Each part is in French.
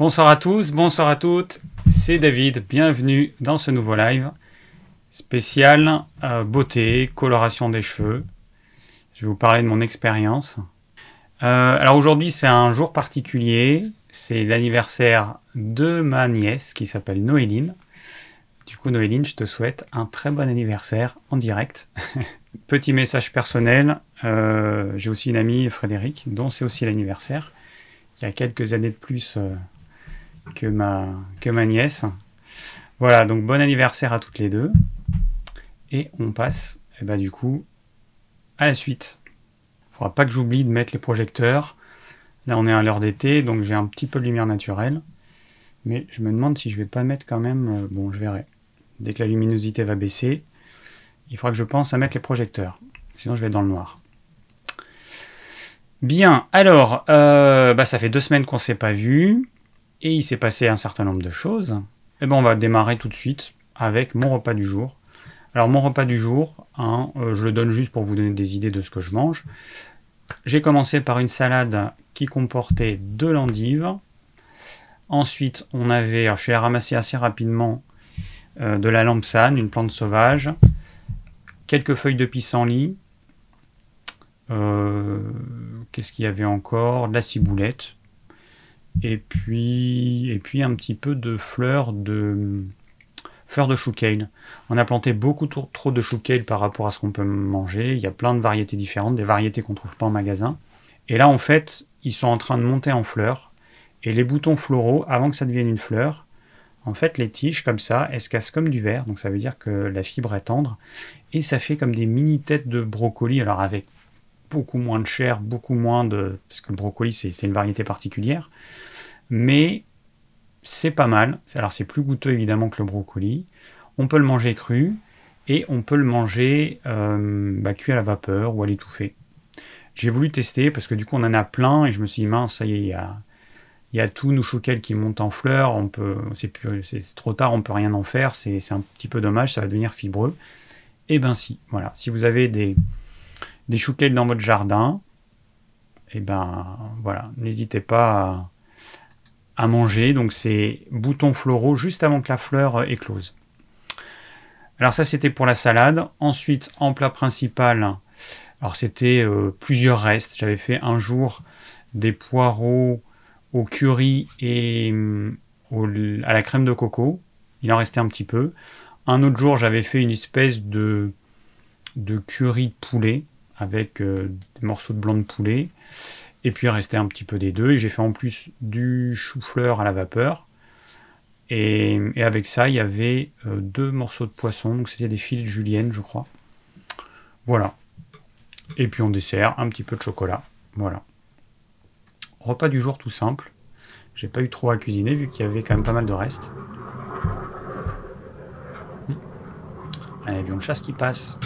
Bonsoir à tous, bonsoir à toutes, c'est David, bienvenue dans ce nouveau live spécial euh, beauté, coloration des cheveux. Je vais vous parler de mon expérience. Euh, alors aujourd'hui c'est un jour particulier, c'est l'anniversaire de ma nièce qui s'appelle Noéline. Du coup Noéline, je te souhaite un très bon anniversaire en direct. Petit message personnel, euh, j'ai aussi une amie, Frédéric, dont c'est aussi l'anniversaire. Il y a quelques années de plus que ma, nièce. Voilà, donc bon anniversaire à toutes les deux. Et on passe, et eh ben, du coup, à la suite. Il faudra pas que j'oublie de mettre les projecteurs. Là, on est à l'heure d'été, donc j'ai un petit peu de lumière naturelle. Mais je me demande si je vais pas mettre quand même. Euh, bon, je verrai. Dès que la luminosité va baisser, il faudra que je pense à mettre les projecteurs. Sinon, je vais être dans le noir. Bien, alors, euh, bah, ça fait deux semaines qu'on ne s'est pas vu et il s'est passé un certain nombre de choses, et eh ben on va démarrer tout de suite avec mon repas du jour. Alors mon repas du jour, hein, euh, je le donne juste pour vous donner des idées de ce que je mange. J'ai commencé par une salade qui comportait deux l'endive. Ensuite, on avait, alors je allé assez rapidement, euh, de la lampsane, une plante sauvage, quelques feuilles de pissenlit, euh, qu'est-ce qu'il y avait encore? De la ciboulette, et puis, et puis un petit peu de fleurs de fleurs de chou On a planté beaucoup trop, de chou par rapport à ce qu'on peut manger. Il y a plein de variétés différentes, des variétés qu'on ne trouve pas en magasin. Et là, en fait, ils sont en train de monter en fleurs. Et les boutons floraux, avant que ça devienne une fleur, en fait, les tiges comme ça, elles se cassent comme du verre. Donc ça veut dire que la fibre est tendre. Et ça fait comme des mini têtes de brocoli. Alors avec beaucoup moins de chair, beaucoup moins de... Parce que le brocoli, c'est une variété particulière. Mais c'est pas mal. Alors c'est plus goûteux évidemment que le brocoli. On peut le manger cru et on peut le manger euh, bah, cuit à la vapeur ou à l'étouffer. J'ai voulu tester parce que du coup on en a plein et je me suis dit mince, ça y est, il y a, tout nous qui monte en fleurs. C'est trop tard, on peut rien en faire. C'est, un petit peu dommage, ça va devenir fibreux. Et eh ben si, voilà. Si vous avez des, des dans votre jardin, et eh ben voilà, n'hésitez pas à, manger. Donc c'est boutons floraux juste avant que la fleur éclose. Alors ça c'était pour la salade. Ensuite en plat principal, alors c'était euh, plusieurs restes. J'avais fait un jour des poireaux au curry et euh, à la crème de coco. Il en restait un petit peu. Un autre jour j'avais fait une espèce de, de curry poulet avec euh, des morceaux de blanc de poulet. Et puis il restait un petit peu des deux. Et j'ai fait en plus du chou-fleur à la vapeur. Et, avec ça, il y avait euh, deux morceaux de poisson. Donc c'était des filets de julienne, je crois. Voilà. Et puis en dessert, un petit peu de chocolat. Voilà. Repas du jour tout simple. J'ai pas eu trop à cuisiner vu qu'il y avait quand même pas mal de restes. Un avion de chasse qui passe.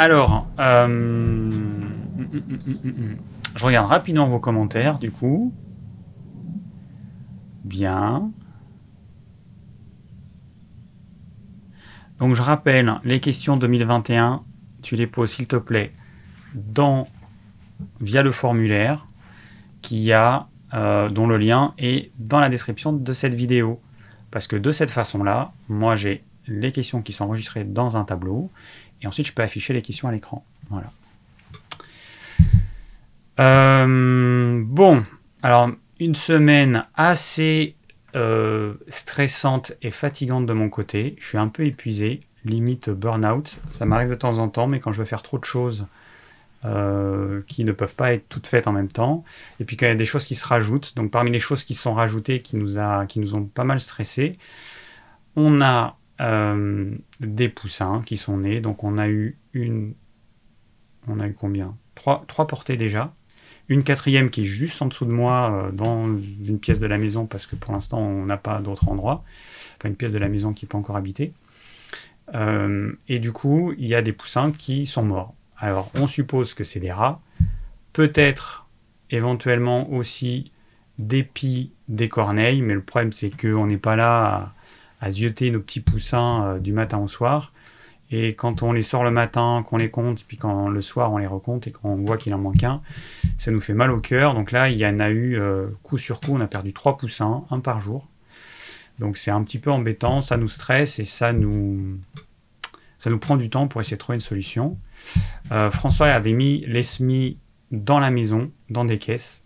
Alors, euh, je regarde rapidement vos commentaires du coup. Bien. Donc je rappelle, les questions 2021, tu les poses s'il te plaît via le formulaire qui a, euh, dont le lien est dans la description de cette vidéo. Parce que de cette façon-là, moi j'ai les questions qui sont enregistrées dans un tableau et ensuite, je peux afficher les questions à l'écran. Voilà. Euh, bon, alors une semaine assez euh, stressante et fatigante de mon côté. Je suis un peu épuisé, limite burn-out. Ça m'arrive de temps en temps, mais quand je veux faire trop de choses euh, qui ne peuvent pas être toutes faites en même temps, et puis quand il y a des choses qui se rajoutent, donc parmi les choses qui sont rajoutées, qui nous, a, qui nous ont pas mal stressé, on a euh, des poussins qui sont nés. Donc on a eu une. On a eu combien? Trois, trois portées déjà. Une quatrième qui est juste en dessous de moi euh, dans une pièce de la maison parce que pour l'instant on n'a pas d'autre endroit. Enfin une pièce de la maison qui n'est pas encore habitée. Euh, et du coup, il y a des poussins qui sont morts. Alors, on suppose que c'est des rats. Peut-être, éventuellement aussi, des pies, des corneilles. Mais le problème, c'est qu'on n'est pas là à, à zioter nos petits poussins euh, du matin au soir. Et quand on les sort le matin, qu'on les compte, puis quand le soir on les recompte et qu'on voit qu'il en manque un, ça nous fait mal au cœur. Donc là, il y en a eu euh, coup sur coup, on a perdu trois poussins, un par jour. Donc c'est un petit peu embêtant, ça nous stresse et ça nous, ça nous prend du temps pour essayer de trouver une solution. Euh, François avait mis les semis dans la maison, dans des caisses.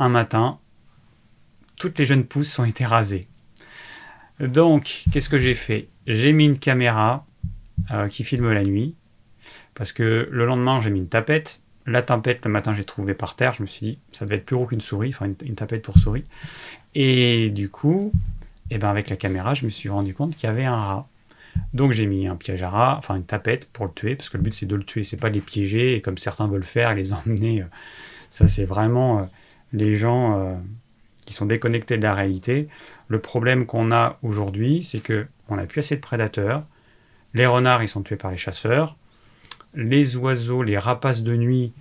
Un matin, toutes les jeunes pousses ont été rasées. Donc, qu'est-ce que j'ai fait? J'ai mis une caméra euh, qui filme la nuit. Parce que le lendemain, j'ai mis une tapette. La tapette, le matin, j'ai trouvé par terre. Je me suis dit, ça devait être plus gros qu'une souris, enfin une, tapette pour souris. Et du coup, eh ben avec la caméra, je me suis rendu compte qu'il y avait un rat. Donc j'ai mis un piège à rat, enfin une tapette pour le tuer, parce que le but c'est de le tuer, c'est pas de les piéger, et comme certains veulent faire, les emmener. Euh, ça c'est vraiment euh, les gens sont déconnectés de la réalité. Le problème qu'on a aujourd'hui, c'est que on n'a plus assez de prédateurs, les renards, ils sont tués par les chasseurs. Les oiseaux, les rapaces de nuit,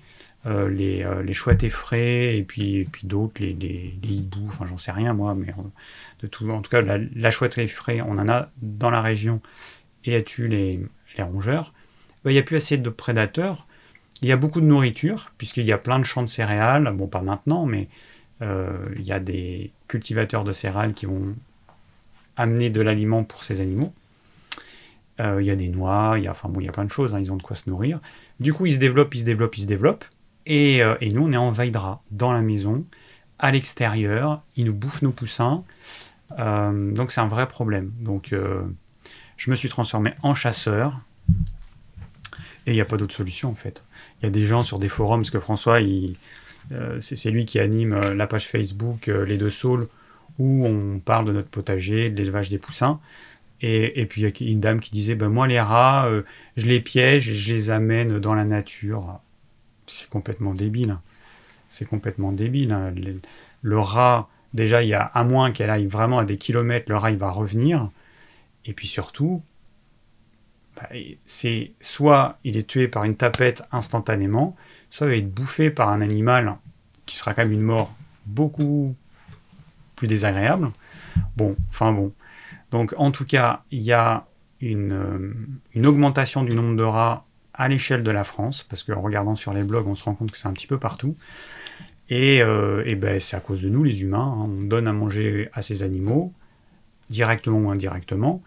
euh, les, euh, les, chouettes effraies, et puis, puis d'autres, les, hiboux, enfin j'en sais rien moi, mais euh, de tout, en tout cas la, chouette effraie, on en a dans la région et elle tue les, les rongeurs. Il n'y a plus assez de prédateurs. Il y a beaucoup de nourriture, puisqu'il y a plein de champs de céréales, bon pas maintenant, mais il y a des cultivateurs de céréales qui vont amener de l'aliment pour ces animaux. Euh, il y a des noix, il y a, enfin bon, il y a plein de choses, hein, ils ont de quoi se nourrir. Du coup, ils se développent, ils se développent, ils se développent. Et, euh, nous, on est en Vaidra, dans la maison, à l'extérieur, ils nous bouffent nos poussins. Euh, donc c'est un vrai problème. Donc je me suis transformé en chasseur. Et il n'y a pas d'autre solution en fait. Il y a des gens sur des forums, parce que François, c'est lui qui anime la page Facebook Les Deux Saules, où on parle de notre potager, de l'élevage des poussins. Et, puis il y a une dame qui disait, ben moi les rats, euh, je les piège, je les amène dans la nature. C'est complètement débile. C'est complètement débile. Hein. Le, rat, déjà, il y a à moins qu'elle aille vraiment à des kilomètres, le rat il va revenir. Et puis surtout, bah, c'est soit il est tué par une tapette instantanément, soit va être bouffé par un animal qui sera quand même une mort beaucoup plus désagréable. Bon, enfin bon, donc en tout cas, il y a euh, une, augmentation du nombre de rats à l'échelle de la France, parce qu'en regardant sur les blogs, on se rend compte que c'est un petit peu partout. Et, euh, ben, c'est à cause de nous, les humains. Hein. on donne à manger à ces animaux, directement ou indirectement.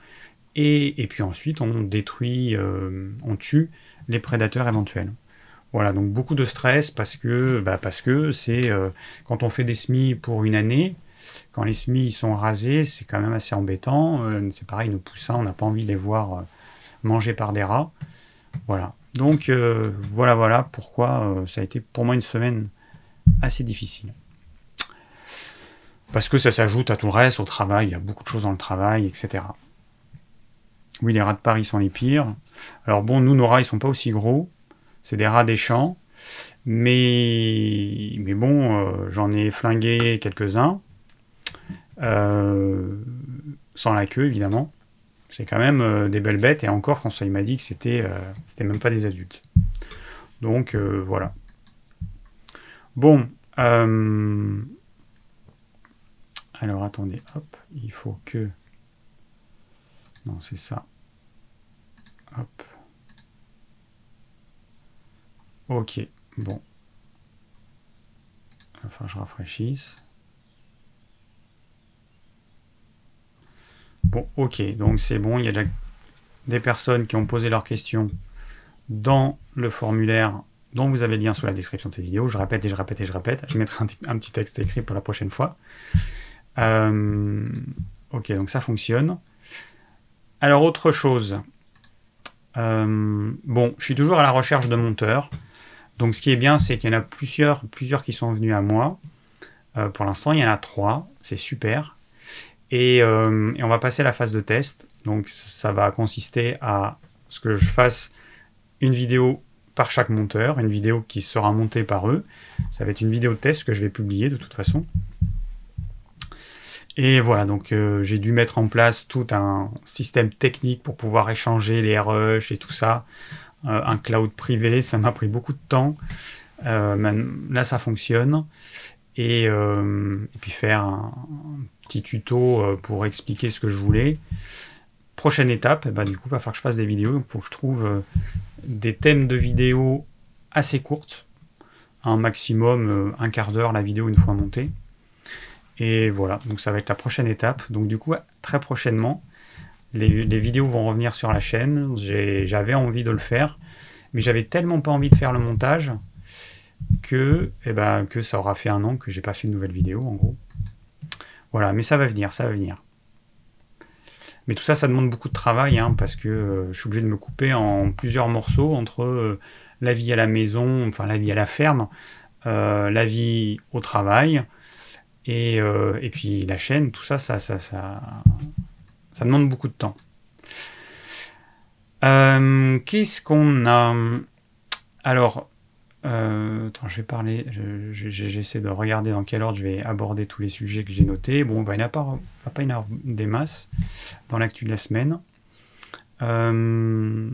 Et, puis ensuite, on détruit, euh, on tue les prédateurs éventuels. Voilà, donc beaucoup de stress parce que bah, c'est quand on fait des semis pour une année, quand les semis sont rasés, c'est quand même assez embêtant. Euh, c'est pareil, nos poussins, on n'a pas envie de les voir euh, mangés par des rats. Voilà. Donc euh, voilà, voilà pourquoi ça a été pour moi une semaine assez difficile. Parce que ça s'ajoute à tout le reste, au travail, il y a beaucoup de choses dans le travail, etc. Oui, les rats de Paris sont les pires. Alors bon, nous, nos rats, ils sont pas aussi gros. C'est des rats des champs. Mais, mais bon, j'en ai flingué quelques-uns. Euh, sans la queue évidemment. C'est quand même euh, des belles bêtes et encore François il m'a dit que c'était euh, c'était même pas des adultes. Donc voilà. Bon. Alors attendez, hop, il faut que. Non, c'est ça. Hop. Ok, bon. Enfin, je rafraîchisse. Bon, ok, donc c'est bon, il y a déjà des personnes qui ont posé leurs questions dans le formulaire dont vous avez le lien sous la description de cette vidéo. Je répète et je répète et je répète. Je mettrai un, petit texte écrit pour la prochaine fois. Euh, ok, donc ça fonctionne. Alors, autre chose. Euh, bon, je suis toujours à la recherche de monteurs. Donc, ce qui est bien, c'est qu'il y en a plusieurs, plusieurs qui sont venus à moi. Euh, pour l'instant, il y en a trois. C'est super. Euh, et, on va passer à la phase de test. Donc ça va consister à ce que je fasse une vidéo par chaque monteur, une vidéo qui sera montée par eux. Ça va être une vidéo de test que je vais publier de toute façon. Et voilà, donc euh, j'ai dû mettre en place tout un système technique pour pouvoir échanger les rushs et tout ça. Euh, un cloud privé, ça m'a pris beaucoup de temps. là, ça fonctionne. Et, et puis faire un, tuto euh, pour expliquer ce que je voulais. prochaine étape, bah, du coup, va falloir que je fasse des vidéos. Donc, il faut que je trouve des thèmes de vidéos assez courtes, un maximum un quart d'heure la vidéo une fois montée. Et voilà, donc ça va être la prochaine étape. Donc du coup, très prochainement, les, vidéos vont revenir sur la chaîne. J'avais envie de le faire, mais j'avais tellement pas envie de faire le montage que, eh ben, que ça aura fait un an que j'ai pas fait de nouvelle vidéo, en gros. Voilà, mais ça va venir, ça va venir. Mais tout ça, ça demande beaucoup de travail, hein, parce que euh, je suis obligé de me couper en plusieurs morceaux entre euh, la vie à la maison, enfin la vie à la ferme, euh, la vie au travail, et, et, puis la chaîne, tout ça, ça, ça, ça, ça demande beaucoup de temps. Euh, qu'est-ce qu'on a? Alors, euh, je vais parler. J'essaie de regarder dans quel ordre je vais aborder tous les sujets que j'ai notés. Bon, bah, il n'y a pas, pas une des masses dans l'actu de la semaine. Euh,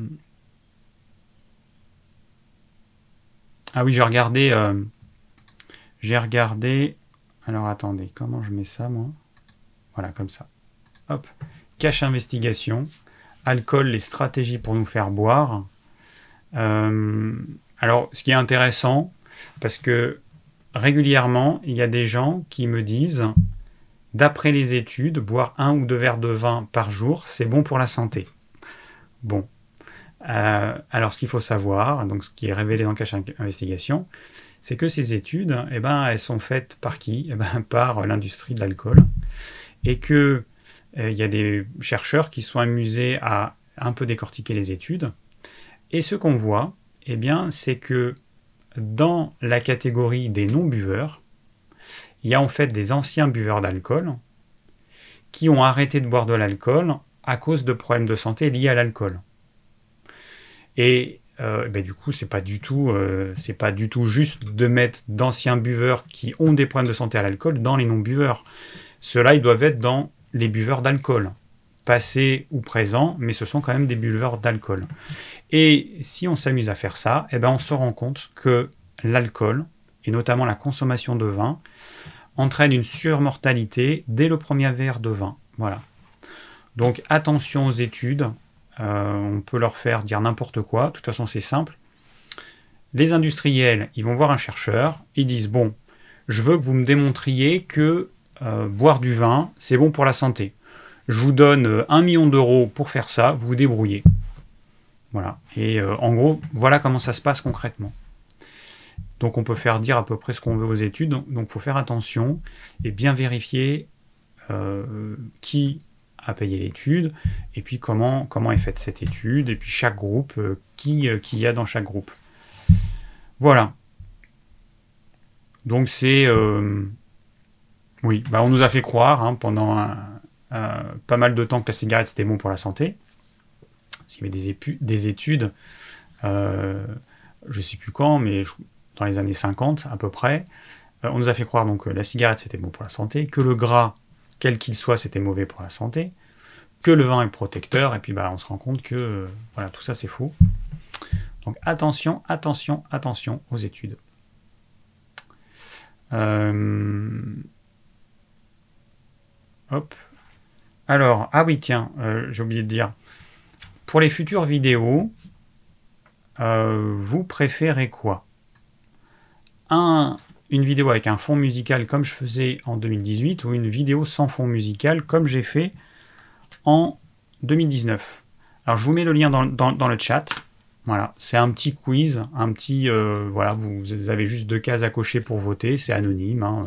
ah oui, j'ai regardé. j'ai regardé. Alors attendez, comment je mets ça moi? Voilà, comme ça. Hop cache investigation, alcool, les stratégies pour nous faire boire. Euh, alors, ce qui est intéressant, parce que régulièrement, il y a des gens qui me disent, d'après les études, boire un ou deux verres de vin par jour, c'est bon pour la santé. Bon. Euh, alors, ce qu'il faut savoir, donc ce qui est révélé dans Cache Investigation, c'est que ces études, eh ben, elles sont faites par qui? Eh ben, Par l'industrie de l'alcool. Et que il y a des chercheurs qui sont amusés à un peu décortiquer les études. Et ce qu'on voit, eh bien, c'est que dans la catégorie des non-buveurs, il y a en fait des anciens buveurs d'alcool qui ont arrêté de boire de l'alcool à cause de problèmes de santé liés à l'alcool. Et euh, ben, du coup, c'est pas du tout, euh, pas du tout juste de mettre d'anciens buveurs qui ont des problèmes de santé à l'alcool dans les non-buveurs. Ceux-là, ils doivent être dans les buveurs d'alcool, passés ou présents, mais ce sont quand même des buveurs d'alcool. Et si on s'amuse à faire ça, eh ben on se rend compte que l'alcool, et notamment la consommation de vin, entraîne une surmortalité dès le premier verre de vin. Voilà. Donc attention aux études, euh, on peut leur faire dire n'importe quoi, de toute façon c'est simple. Les industriels, ils vont voir un chercheur, ils disent, bon, je veux que vous me démontriez que boire du vin, c'est bon pour la santé. Je vous donne euh, un million d'euros pour faire ça, vous vous débrouillez. Voilà. Et euh, en gros, voilà comment ça se passe concrètement. Donc on peut faire dire à peu près ce qu'on veut aux études. Donc il faut faire attention et bien vérifier qui a payé l'étude et puis comment, comment est faite cette étude et puis chaque groupe, qui, qui y a dans chaque groupe. Voilà. Donc c'est oui, bah on nous a fait croire hein, pendant pas mal de temps que la cigarette c'était bon pour la santé. Parce qu'il y avait des, des études, euh, je ne sais plus quand, mais dans les années 50 à peu près, euh, on nous a fait croire donc que la cigarette c'était bon pour la santé, que le gras, quel qu'il soit, c'était mauvais pour la santé, que le vin est protecteur, et puis bah, on se rend compte que voilà, tout ça c'est faux. Donc attention, attention, attention aux études. Euh, Alors, ah oui, tiens, euh, j'ai oublié de dire. Pour les futures vidéos, euh, vous préférez quoi? Un, Une vidéo avec un fond musical comme je faisais en 2018 ou une vidéo sans fond musical comme j'ai fait en 2019 Alors, je vous mets le lien dans le chat. Voilà, c'est un petit quiz, un petit, euh, voilà, vous avez juste deux cases à cocher pour voter, c'est anonyme. Hein.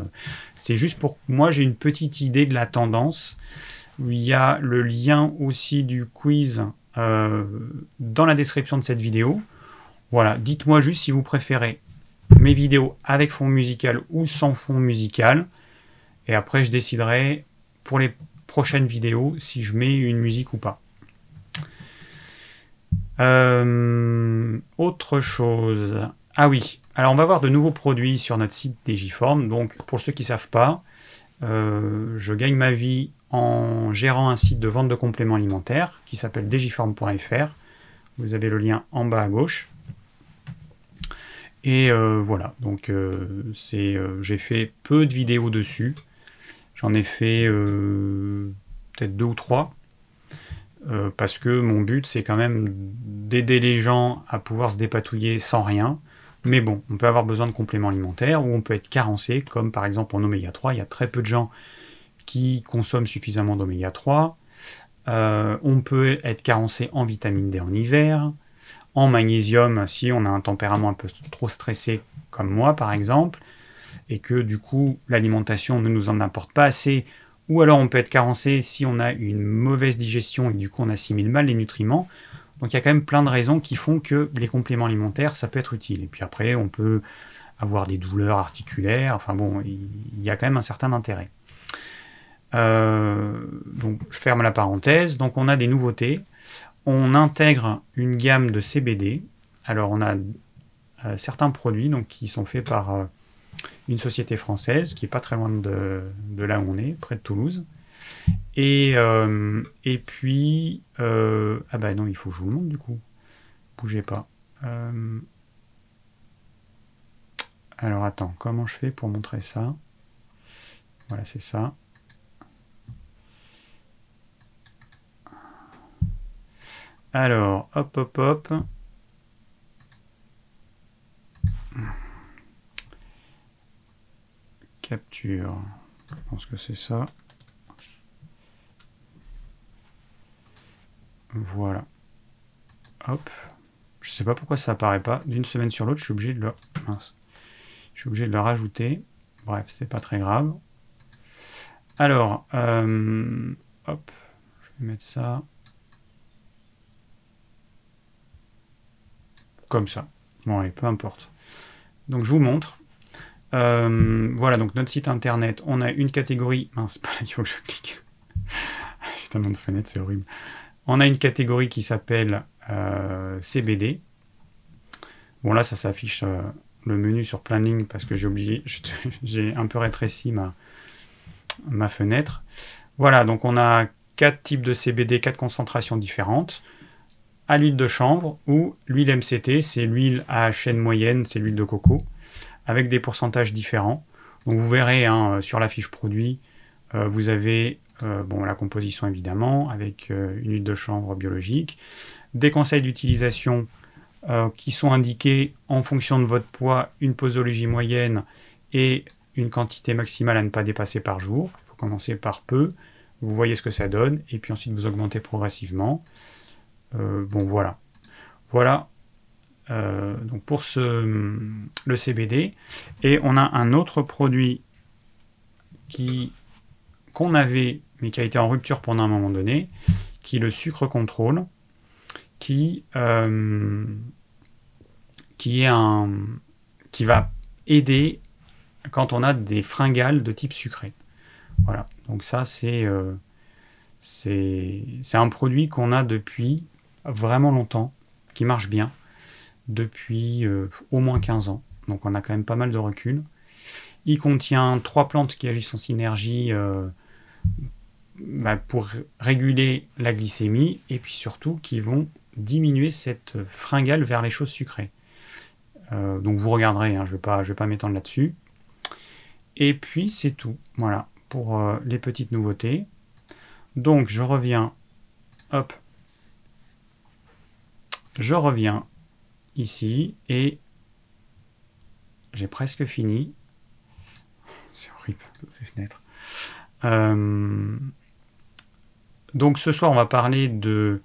C'est juste pour moi, j'ai une petite idée de la tendance. Il y a le lien aussi du quiz euh, dans la description de cette vidéo. Voilà, dites-moi juste si vous préférez mes vidéos avec fond musical ou sans fond musical. Et après, je déciderai pour les prochaines vidéos si je mets une musique ou pas. Euh, autre chose. Ah oui, alors on va voir de nouveaux produits sur notre site Digiform. Donc pour ceux qui ne savent pas, euh, je gagne ma vie en gérant un site de vente de compléments alimentaires qui s'appelle digiform.fr. Vous avez le lien en bas à gauche. Et euh, voilà, donc j'ai fait peu de vidéos dessus. J'en ai fait peut-être deux ou trois. Euh, parce que mon but c'est quand même d'aider les gens à pouvoir se dépatouiller sans rien. Mais bon, on peut avoir besoin de compléments alimentaires ou on peut être carencé, comme par exemple en oméga 3. Il y a très peu de gens qui consomment suffisamment d'oméga 3. Euh, on peut être carencé en vitamine D en hiver, en magnésium si on a un tempérament un peu trop stressé comme moi par exemple, et que du coup l'alimentation ne nous en apporte pas assez ou alors on peut être carencé si on a une mauvaise digestion et du coup on assimile mal les nutriments. Donc il y a quand même plein de raisons qui font que les compléments alimentaires, ça peut être utile. Et puis après, on peut avoir des douleurs articulaires. Enfin bon, il y a quand même un certain intérêt. Euh, donc je ferme la parenthèse. Donc on a des nouveautés. On intègre une gamme de CBD. Alors on a euh, certains produits donc, qui sont faits par euh, une société française qui est pas très loin de, là où on est, près de Toulouse. Et, euh, et puis, euh, ah bah non, il faut que je vous le montre du coup. Bougez pas. Euh, alors attends, comment je fais pour montrer ça? Voilà, c'est ça. Alors, hop, hop, hop. Capture. Je pense que c'est ça. Voilà. Hop. Je sais pas pourquoi ça apparaît pas. D'une semaine sur l'autre, je suis obligé de le. Je suis obligé de le rajouter. Bref, c'est pas très grave. Alors, euh, hop, je vais mettre ça. Comme ça. Bon, allez, peu importe. Donc, je vous montre. Euh, voilà, donc notre site internet, on a une catégorie. Mince, pas là, il faut que je clique. J'ai tellement de fenêtres, c'est horrible. On a une catégorie qui s'appelle euh, CBD. Bon, là, ça s'affiche euh, le menu sur plein de lignes parce que j'ai oublié, j'ai un peu rétréci ma, ma fenêtre. Voilà, donc on a quatre types de CBD, quatre concentrations différentes. À l'huile de chanvre ou l'huile MCT, c'est l'huile à chaîne moyenne, c'est l'huile de coco avec des pourcentages différents. Donc vous verrez hein, euh, sur la fiche produit, euh, vous avez euh, bon, la composition évidemment, avec une huile de chanvre biologique, des conseils d'utilisation qui sont indiqués en fonction de votre poids, une posologie moyenne et une quantité maximale à ne pas dépasser par jour. Il faut commencer par peu, vous voyez ce que ça donne, et puis ensuite vous augmentez progressivement. bon voilà. Voilà euh, pour ce, le CBD. Et on a un autre produit qu'on avait, mais qui a été en rupture pendant un moment donné, qui est le sucre contrôle, qui, euh, qui va aider quand on a des fringales de type sucré. Voilà, donc ça c'est euh, c'est un produit qu'on a depuis vraiment longtemps, qui marche bien depuis euh, au moins 15 ans. Donc on a quand même pas mal de recul. Il contient trois plantes qui agissent en synergie euh, bah, pour réguler la glycémie et puis surtout qui vont diminuer cette fringale vers les choses sucrées. Euh, donc vous regarderez, hein, je ne vais pas, m'étendre là-dessus. Et puis c'est tout, voilà, pour les petites nouveautés. Donc je reviens, hop, je reviens ici et j'ai presque fini. C'est horrible, ces fenêtres. Euh, donc ce soir, on va parler de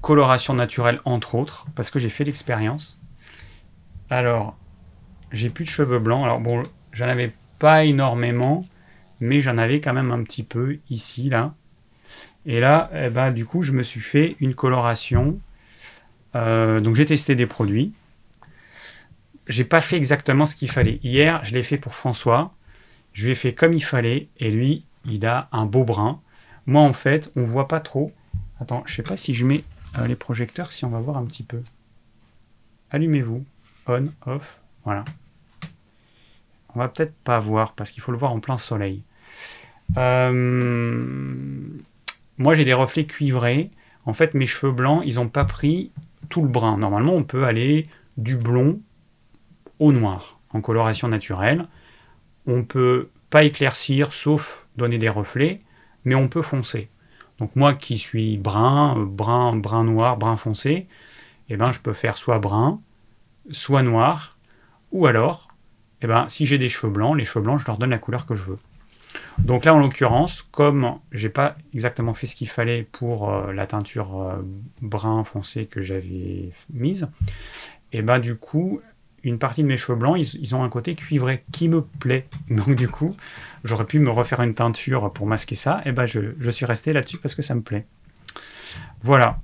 coloration naturelle, entre autres, parce que j'ai fait l'expérience. Alors, j'ai plus de cheveux blancs. Alors bon, j'en avais pas énormément, mais j'en avais quand même un petit peu ici, là. Et là, eh ben, du coup, je me suis fait une coloration euh, donc j'ai testé des produits. J'ai pas fait exactement ce qu'il fallait. Hier, je l'ai fait pour François. Je lui ai fait comme il fallait et lui, il a un beau brun. Moi, en fait, on voit pas trop. Attends, je sais pas si je mets euh, les projecteurs, si on va voir un petit peu. Allumez-vous. On, off. Voilà. On va peut-être pas voir parce qu'il faut le voir en plein soleil. Euh, moi, j'ai des reflets cuivrés. En fait, mes cheveux blancs, ils n'ont pas pris le brun. Normalement, on peut aller du blond au noir en coloration naturelle. On peut pas éclaircir sauf donner des reflets, mais on peut foncer. Donc moi qui suis brun, euh, brun, brun noir, brun foncé, eh ben, je peux faire soit brun, soit noir, ou alors, eh ben, si j'ai des cheveux blancs, les cheveux blancs, je leur donne la couleur que je veux. Donc là, en l'occurrence, comme j'ai pas exactement fait ce qu'il fallait pour euh, la teinture euh, brun foncé que j'avais mise, et eh ben du coup, une partie de mes cheveux blancs, ils, ont un côté cuivré qui me plaît. Donc du coup, j'aurais pu me refaire une teinture pour masquer ça, et eh ben je, suis resté là-dessus parce que ça me plaît. Voilà.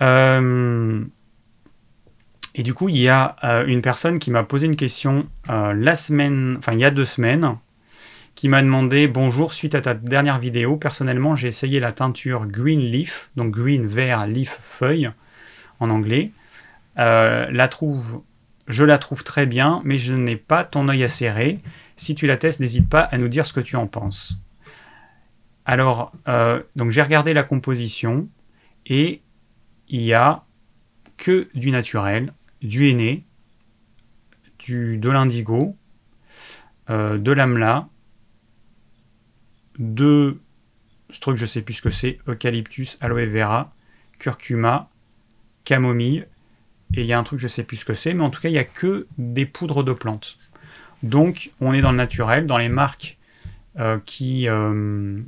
Euh, et du coup, il y a une personne qui m'a posé une question la semaine, enfin il y a deux semaines, qui m'a demandé bonjour suite à ta dernière vidéo. Personnellement, j'ai essayé la teinture Green Leaf, donc green vert leaf feuille en anglais. Euh, la trouve, je la trouve très bien, mais je n'ai pas ton œil serrer. Si tu la testes, n'hésite pas à nous dire ce que tu en penses. Alors, euh, donc j'ai regardé la composition et il y a que du naturel, du henné, du, de l'indigo, euh, de l'amla, deux trucs, je sais plus ce que c'est, eucalyptus, aloe vera, curcuma, camomille, et il y a un truc, je sais plus ce que c'est, mais en tout cas, il n'y a que des poudres de plantes. Donc, on est dans le naturel, dans les marques euh, qui, euh,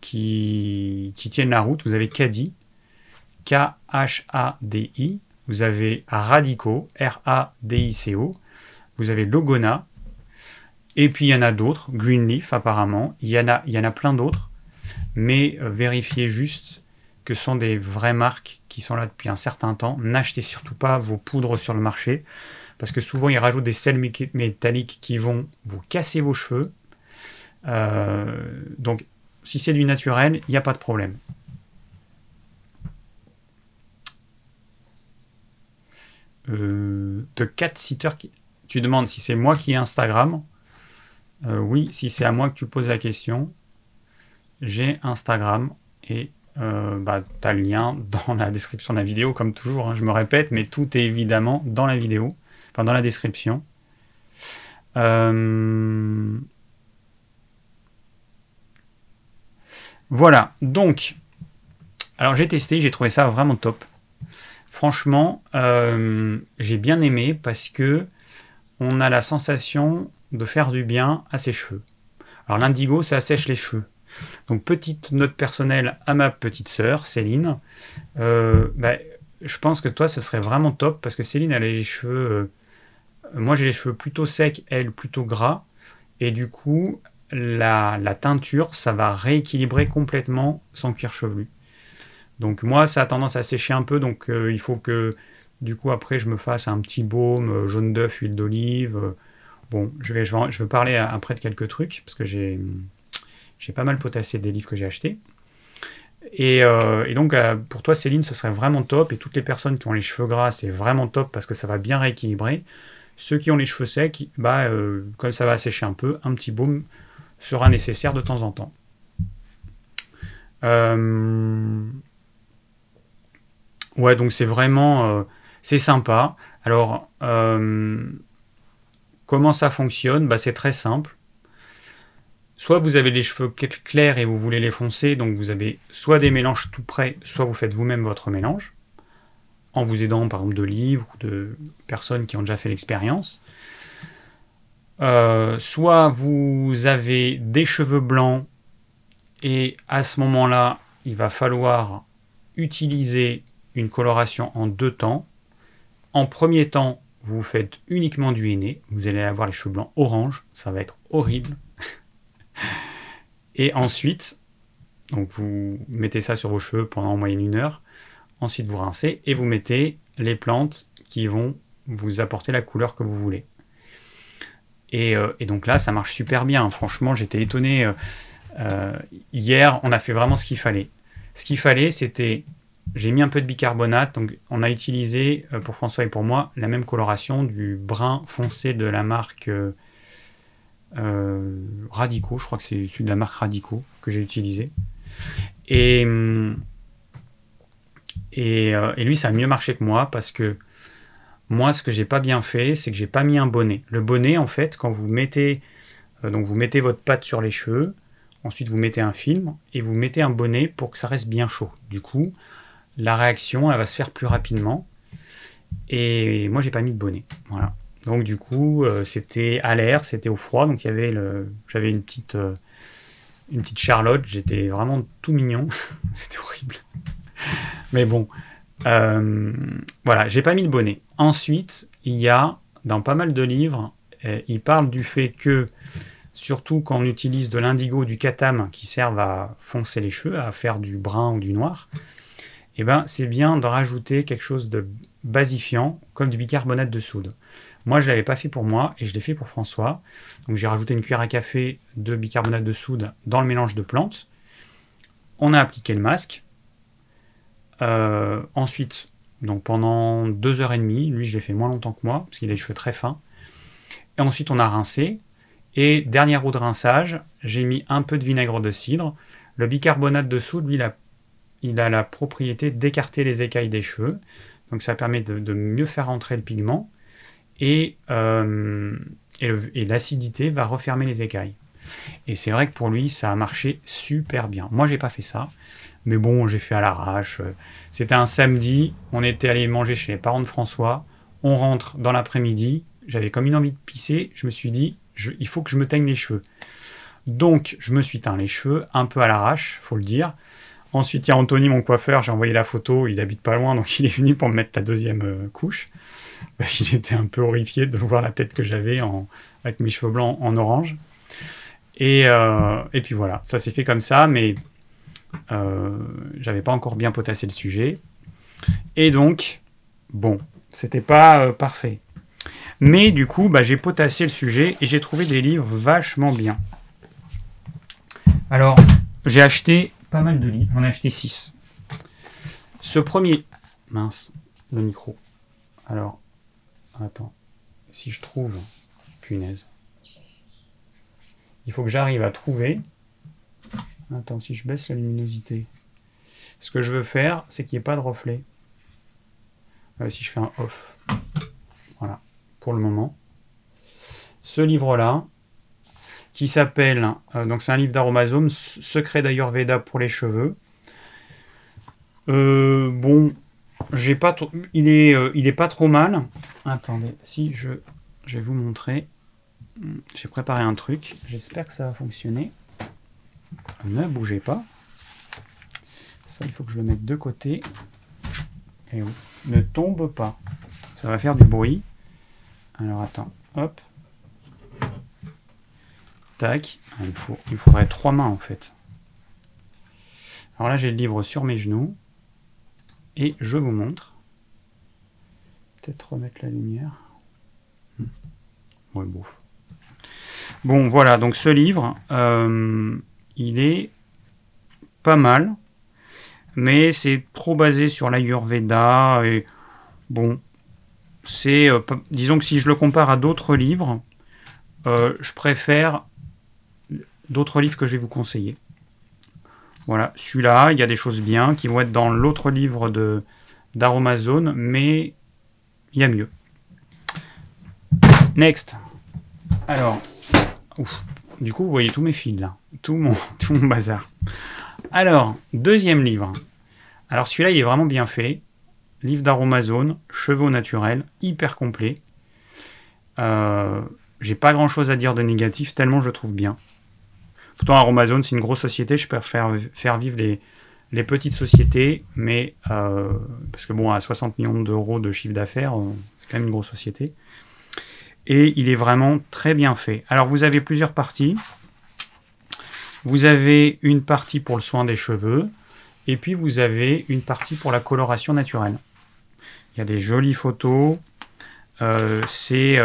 qui, qui, tiennent la route. Vous avez Cadi, K-H-A-D-I, vous avez Radico, R-A-D-I-C-O, vous avez Logona, et puis il y en a d'autres, Greenleaf apparemment, il y en a, il y en a plein d'autres, mais euh, vérifiez juste que ce sont des vraies marques qui sont là depuis un certain temps. N'achetez surtout pas vos poudres sur le marché, parce que souvent ils rajoutent des sels métalliques qui vont vous casser vos cheveux. Euh, donc si c'est du naturel, il n'y a pas de problème. Euh, de 4 sitters qui... Tu demandes si c'est moi qui ai Instagram. Euh, oui, si c'est à moi que tu poses la question, j'ai Instagram et euh, bah, tu as le lien dans la description de la vidéo, comme toujours, hein, je me répète, mais tout est évidemment dans la vidéo, enfin dans la description. Euh, voilà, donc, alors j'ai testé, j'ai trouvé ça vraiment top. Franchement, j'ai bien aimé parce que on a la sensation de faire du bien à ses cheveux. Alors l'indigo, ça assèche les cheveux. Donc petite note personnelle à ma petite sœur, Céline. Euh, bah, je pense que toi, ce serait vraiment top parce que Céline, elle a les cheveux... Euh, moi, j'ai les cheveux plutôt secs, elle plutôt gras. Et du coup, la, teinture, ça va rééquilibrer complètement son cuir chevelu. Donc moi, ça a tendance à sécher un peu, donc euh, il faut que du coup après je me fasse un petit baume jaune d'œuf, huile d'olive, Bon, je vais, je parler après de quelques trucs, parce que j'ai, j'ai pas mal potassé des livres que j'ai achetés. Et, euh, donc, euh, pour toi, Céline, ce serait vraiment top. Et toutes les personnes qui ont les cheveux gras, c'est vraiment top parce que ça va bien rééquilibrer. Ceux qui ont les cheveux secs, bah, euh, comme ça va sécher un peu, un petit baume sera nécessaire de temps en temps. Ouais, donc c'est vraiment... c'est sympa. Alors... Comment ça fonctionne? Bah, C'est très simple. Soit vous avez les cheveux clairs et vous voulez les foncer, donc vous avez soit des mélanges tout prêts, soit vous faites vous-même votre mélange, en vous aidant par exemple de livres ou de personnes qui ont déjà fait l'expérience. Euh, soit vous avez des cheveux blancs et à ce moment-là, il va falloir utiliser une coloration en deux temps. En premier temps, vous faites uniquement du henné, vous allez avoir les cheveux blancs orange, ça va être horrible. et ensuite, vous mettez ça sur vos cheveux pendant en moyenne une heure, ensuite vous rincez et vous mettez les plantes qui vont vous apporter la couleur que vous voulez. Et, euh, donc là, ça marche super bien. Franchement, j'étais étonné. Euh, euh, hier, on a fait vraiment ce qu'il fallait. Ce qu'il fallait, c'était j'ai mis un peu de bicarbonate, donc on a utilisé euh, pour François et pour moi la même coloration du brun foncé de la marque euh, euh, Radico, je crois que c'est celui de la marque Radico que j'ai utilisé. Et, et, lui, ça a mieux marché que moi parce que moi, ce que j'ai pas bien fait, c'est que j'ai pas mis un bonnet. Le bonnet, en fait, quand vous mettez, donc vous mettez votre pâte sur les cheveux, ensuite vous mettez un film et vous mettez un bonnet pour que ça reste bien chaud. Du coup, la réaction, elle va se faire plus rapidement. Et moi, j'ai pas mis de bonnet. Voilà. Donc du coup, euh, c'était à l'air, c'était au froid, donc y avait j'avais une petite, euh, une petite Charlotte, j'étais vraiment tout mignon, c'était horrible. Mais bon, euh, voilà, j'ai pas mis le bonnet. Ensuite, il y a dans pas mal de livres, il parle du fait que surtout quand on utilise de l'indigo, du katam qui servent à foncer les cheveux, à faire du brun ou du noir, eh ben c'est bien de rajouter quelque chose de basifiant comme du bicarbonate de soude. Moi, je ne l'avais pas fait pour moi et je l'ai fait pour François. Donc j'ai rajouté une cuillère à café de bicarbonate de soude dans le mélange de plantes. On a appliqué le masque. Euh, ensuite, donc pendant deux heures et demie, lui je l'ai fait moins longtemps que moi parce qu'il a les cheveux très fins. Et ensuite on a rincé. Et dernière roue de rinçage, j'ai mis un peu de vinaigre de cidre. Le bicarbonate de soude, lui, il a, la propriété d'écarter les écailles des cheveux. Donc ça permet de mieux faire rentrer le pigment et, euh, et l'acidité va refermer les écailles. Et c'est vrai que pour lui, ça a marché super bien. Moi, j'ai pas fait ça, mais bon, j'ai fait à l'arrache. C'était un samedi, on était allé manger chez les parents de François. On rentre dans l'après-midi, j'avais comme une envie de pisser. Je me suis dit, il faut que je me teigne les cheveux. Donc, je me suis teint les cheveux, un peu à l'arrache, faut le dire. Ensuite, il y a Anthony, mon coiffeur, j'ai envoyé la photo, il habite pas loin, donc il est venu pour me mettre la deuxième euh, couche. il était un peu horrifié de voir la tête que j'avais avec mes cheveux blancs en orange. Et, euh, et puis voilà, ça s'est fait comme ça, mais euh, j'avais pas encore bien potassé le sujet. Et donc, bon, c'était pas euh, parfait. Mais du coup, bah, j'ai potassé le sujet et j'ai trouvé des livres vachement bien. Alors, j'ai acheté pas mal de livres, j'en ai acheté 6. Ce premier. Mince, le micro. Alors, Attends. Si je trouve. Punaise. Il faut que j'arrive à trouver. Attends, si je baisse la luminosité. Ce que je veux faire, c'est qu'il n'y ait pas de reflet. Euh, si je fais un off. Voilà. Pour le moment. Ce livre-là, qui s'appelle. Euh, donc, c'est un livre d'Aromazone, Secret d'Ayurveda pour les cheveux. Euh, bon, j'ai pas il est euh, il est pas trop mal. Attendez, si je je vais vous montrer. J'ai préparé un truc. J'espère que ça va fonctionner. Ne bougez pas. Ça, il faut que je le mette de côté. Et ne tombe pas. Ça va faire du bruit. Alors attends, hop. Il, faudrait trois mains en fait. Alors là, j'ai le livre sur mes genoux. Et je vous montre. Peut-être remettre la lumière. Hmm. Ouais. Bon, voilà, donc ce livre, euh, il est pas mal, mais c'est trop basé sur l'Ayurveda. Et bon, c'est. Euh, disons que si je le compare à d'autres livres, euh, je préfère d'autres livres que je vais vous conseiller. Voilà, celui-là, il y a des choses bien qui vont être dans l'autre livre de d'Aromazone, mais il y a mieux. Next. Alors, du coup, vous voyez tous mes fils là, tout mon, tout mon bazar. Alors, deuxième livre. Alors celui-là, il est vraiment bien fait. Livre d'Aromazone, chevaux naturels, hyper complet. Euh, j'ai pas grand chose à dire de négatif, tellement je trouve bien. Pourtant, Aromazone, c'est une grosse société. Je préfère faire vivre les, petites sociétés, mais euh, parce que bon, à 60 millions d'euros de chiffre d'affaires, euh, c'est quand même une grosse société. Et il est vraiment très bien fait. Alors, vous avez plusieurs parties. Vous avez une partie pour le soin des cheveux, et puis vous avez une partie pour la coloration naturelle. Il y a des jolies photos. Euh, c'est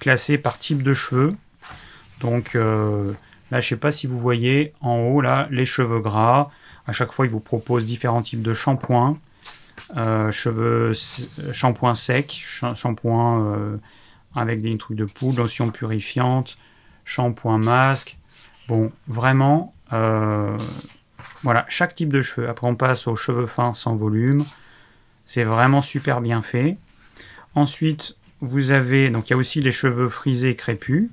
classé par type de cheveux. Donc, Là, je ne sais pas si vous voyez en haut, là, les cheveux gras. À chaque fois, il vous propose différents types de shampoings. Euh, cheveux, shampoing sec, shampoing avec des trucs de poudre, lotion purifiante, shampoing masque. Bon, vraiment, euh, voilà, chaque type de cheveux. Après, on passe aux cheveux fins sans volume. C'est vraiment super bien fait. Ensuite, vous avez, donc il y a aussi les cheveux frisés crépus.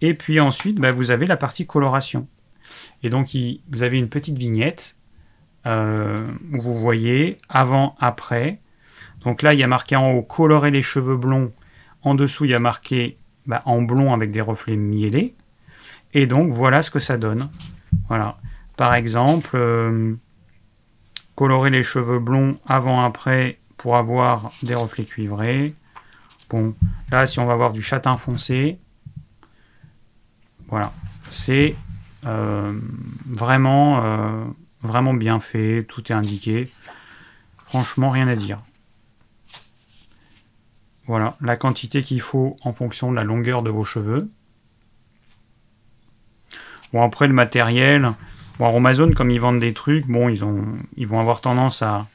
Et puis ensuite, bah, vous avez la partie coloration. Et donc, vous avez une petite vignette euh, où vous voyez avant, après. Donc là, il y a marqué en haut colorer les cheveux blonds. En dessous, il y a marqué bah, en blond avec des reflets miellés. Et donc, voilà ce que ça donne. Voilà. Par exemple, euh, colorer les cheveux blonds avant-après pour avoir des reflets cuivrés. Bon, là, si on va avoir du châtain foncé, voilà, c'est euh, vraiment, euh, vraiment bien fait, tout est indiqué. Franchement, rien à dire. Voilà, la quantité qu'il faut en fonction de la longueur de vos cheveux. Bon, après, le matériel. Bon, Amazon, comme ils vendent des trucs, bon, ils, ont, ils vont avoir tendance à,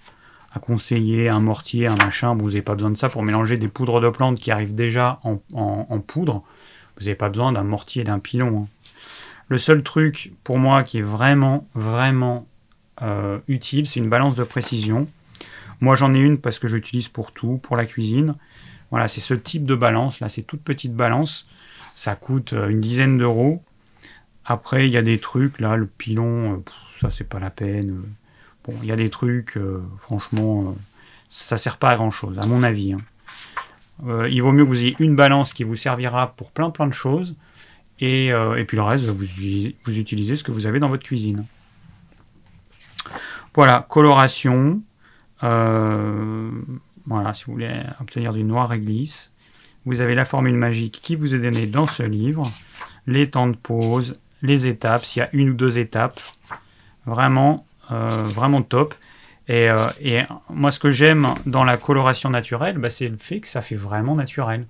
à conseiller un mortier, un machin. Vous n'avez pas besoin de ça pour mélanger des poudres de plantes qui arrivent déjà en, poudre. Vous n'avez pas besoin d'un mortier d'un pilon. Hein. Le seul truc pour moi qui est vraiment, vraiment euh, utile, c'est une balance de précision. Moi j'en ai une parce que j'utilise pour tout, pour la cuisine. Voilà, c'est ce type de balance, là, c'est toute petite balance. Ça coûte euh, une dizaine d'euros. Après, il y a des trucs, là, le pilon, euh, ça c'est pas la peine. Bon, il y a des trucs, franchement, ça sert pas à grand chose, à mon avis. Hein. Il vaut mieux que vous ayez une balance qui vous servira pour plein plein de choses euh, et, puis le reste, vous, vous, utilisez ce que vous avez dans votre cuisine. Voilà, coloration. Euh, voilà, si vous voulez obtenir du noir réglisse. Vous avez la formule magique qui vous est donnée dans ce livre. Les temps de pause, les étapes, s'il y a une ou deux étapes. Vraiment, euh, vraiment top. Et, moi, ce que j'aime dans la coloration naturelle, bah, c'est le fait que ça fait vraiment naturel.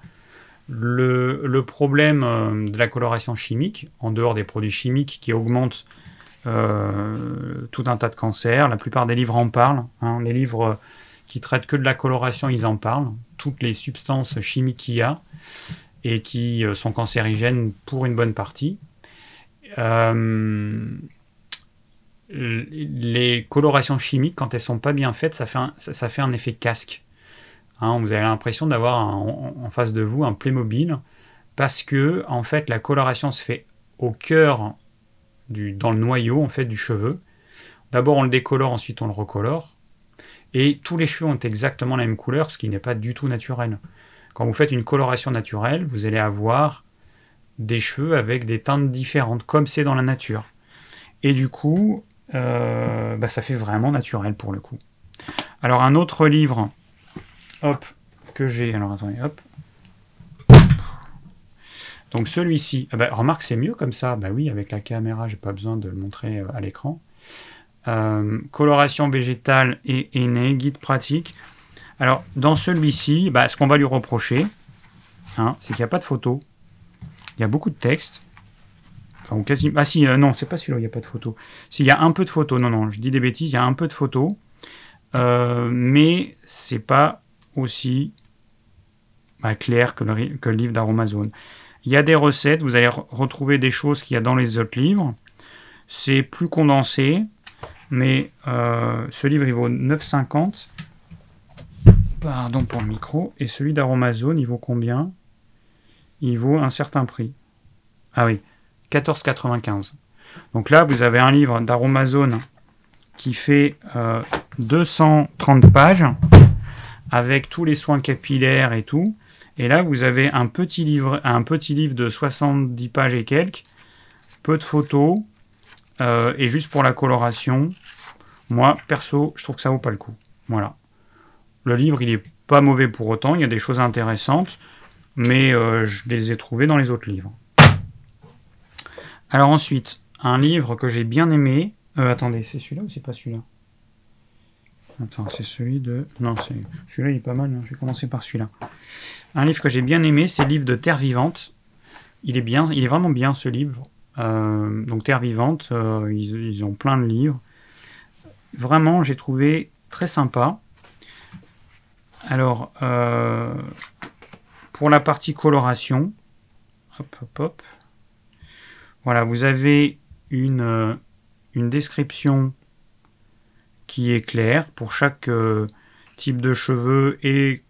Le, problème euh, de la coloration chimique, en dehors des produits chimiques qui augmentent euh, tout un tas de cancers, la plupart des livres en parlent. Hein. les livres qui traitent que de la coloration, ils en parlent. Toutes les substances chimiques qu'il y a et qui euh, sont cancérigènes pour une bonne partie. Les colorations chimiques, quand elles sont pas bien faites, ça fait un effet casque. Hein, vous avez l'impression d'avoir en, face de vous un Playmobil parce que en fait la coloration se fait au cœur du, dans le noyau en fait du cheveu. D'abord on le décolore, ensuite on le recolore. Et tous les cheveux ont exactement la même couleur, ce qui n'est pas du tout naturel. Quand vous faites une coloration naturelle, vous allez avoir des cheveux avec des teintes différentes, comme c'est dans la nature. Et du coup, bah, ça fait vraiment naturel pour le coup. Alors un autre livre hop, que j'ai. Alors attendez, hop. Donc celui-ci, ah bah, remarque c'est mieux comme ça. Bah oui, avec la caméra, j'ai pas besoin de le montrer euh, à l'écran. Euh, coloration végétale et aînée, guide pratique. Alors dans celui-ci, bah, ce qu'on va lui reprocher, hein, c'est qu'il n'y a pas de photo. Il y a beaucoup de texte. Enfin. Ah si, euh, non, c'est pas celui-là, il n'y a pas de photo. S'il y a un peu de photos, non, non, je dis des bêtises, il y a un peu de photos. mais c'est pas aussi bah, clair que le, que le livre d'Aromazone. Il y a des recettes, vous allez retrouver des choses qu'il y a dans les autres livres. C'est plus condensé, mais euh, ce livre il vaut 9,50. Pardon pour le micro. Et celui d'Aromazone, il vaut combien? Il vaut un certain prix. Ah oui, 14,95. Donc là, vous avez un livre d'Aromazone qui fait 230 euh, pages avec tous les soins capillaires et tout. Et là, vous avez un petit livre, un petit livre de 70 pages et quelques, peu de photos, euh, et juste pour la coloration. Moi, perso, je trouve que ça vaut pas le coup. Voilà. Le livre, il est pas mauvais pour autant, il y a des choses intéressantes, mais euh, je les ai trouvées dans les autres livres. Alors ensuite, un livre que j'ai bien aimé. Euh, attendez, c'est celui-là ou c'est pas celui-là? Attends, c'est celui de. Non, c'est celui-là, il est pas mal. Hein. Je vais commencer par celui-là. Un livre que j'ai bien aimé, c'est le livre de Terre Vivante. Il est bien, il est vraiment bien ce livre. Euh, donc Terre Vivante, euh, ils, ont plein de livres. Vraiment, j'ai trouvé très sympa. Alors, pour la partie coloration, hop, hop, hop. Voilà, vous avez une, une description qui est clair pour chaque euh, type de cheveux et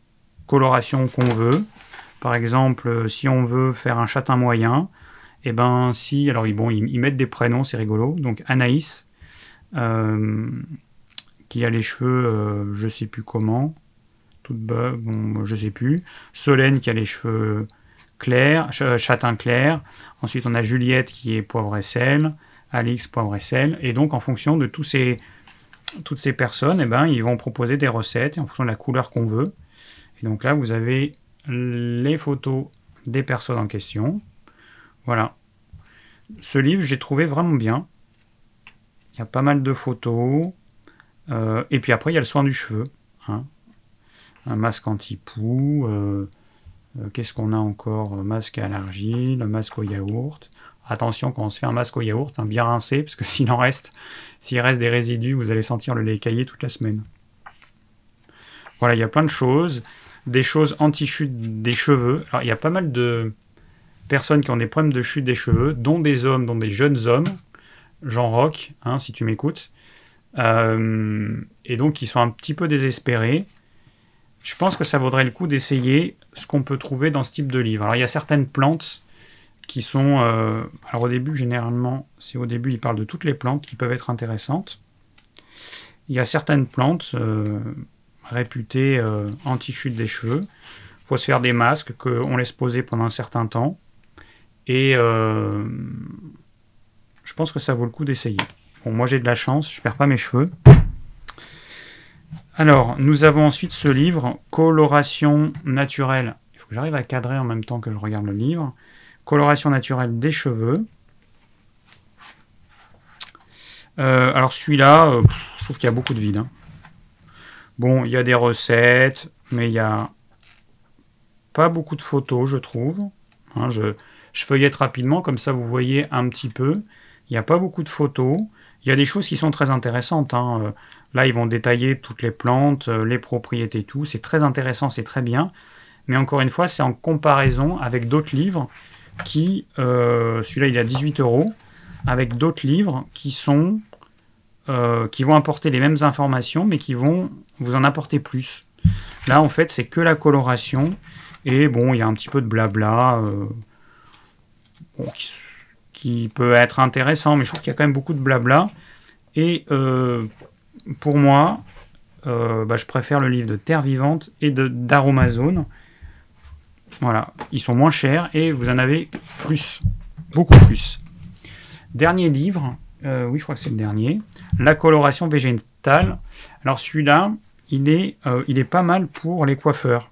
coloration qu'on veut. Par exemple, euh, si on veut faire un châtain moyen, Et eh ben si, alors ils, bon, ils, mettent des prénoms, c'est rigolo. Donc Anaïs, euh, qui a les cheveux, euh, je sais plus comment, toute bas, bon, je sais plus. Solène qui a les cheveux clairs, châtain clair. Ensuite on a Juliette qui est poivre et sel, Alix poivre et sel. Et donc en fonction de tous ces, toutes ces personnes, eh ben, ils vont proposer des recettes en fonction de la couleur qu'on veut. Et donc là vous avez les photos des personnes en question. Voilà. Ce livre, j'ai trouvé vraiment bien. Il y a pas mal de photos. Euh, et puis après, il y a le soin du cheveu. Hein. Un masque anti-poux. Euh, euh, qu'est-ce qu'on a encore? Masque à l'argile, masque au yaourt. Attention quand on se fait un masque au yaourt, hein, bien rincé, parce que s'il en reste, s'il reste des résidus, vous allez sentir le lait caillé toute la semaine. Voilà, il y a plein de choses. Des choses anti-chute des cheveux. Alors, il y a pas mal de, personnes qui ont des problèmes de chute des cheveux, dont des hommes, dont des jeunes hommes, Jean Rock, hein, si tu m'écoutes, euh, et donc qui sont un petit peu désespérés. Je pense que ça vaudrait le coup d'essayer ce qu'on peut trouver dans ce type de livre. Alors il y a certaines plantes qui sont... Euh, alors au début, généralement, c'est au début, ils parlent de toutes les plantes qui peuvent être intéressantes. Il y a certaines plantes euh, réputées anti-chute des cheveux. Il faut se faire des masques qu'on laisse poser pendant un certain temps. Et euh, je pense que ça vaut le coup d'essayer. Bon, moi j'ai de la chance, je perds pas mes cheveux. Alors, nous avons ensuite ce livre, Coloration naturelle. Il faut que j'arrive à cadrer en même temps que je regarde le livre. Coloration naturelle des cheveux. Euh, alors celui-là, euh, je trouve qu'il y a beaucoup de vide. Hein. Bon, il y a des recettes, mais il n'y a pas beaucoup de photos, je trouve. Hein, je, je feuillette rapidement, comme ça vous voyez un petit peu. Il n'y a pas beaucoup de photos. Il y a des choses qui sont très intéressantes. Hein. Euh, là, ils vont détailler toutes les plantes, euh, les propriétés, tout. C'est très intéressant, c'est très bien. Mais encore une fois, c'est en comparaison avec d'autres livres qui, euh, celui-là, il à 18 euros, avec d'autres livres qui sont, qui vont apporter les mêmes informations, mais qui vont vous en apporter plus. Là, en fait, c'est que la coloration et bon, il y a un petit peu de blabla qui, peut être intéressant, mais je trouve qu'il y a quand même beaucoup de blabla. Et euh, pour moi, euh, bah, je préfère le livre de Terre Vivante et de d'Aromazone. Voilà, ils sont moins chers et vous en avez plus, beaucoup plus. Dernier livre, euh, oui, je crois que c'est le dernier, La coloration végétale. Alors celui-là, il est, il est pas mal pour les coiffeurs.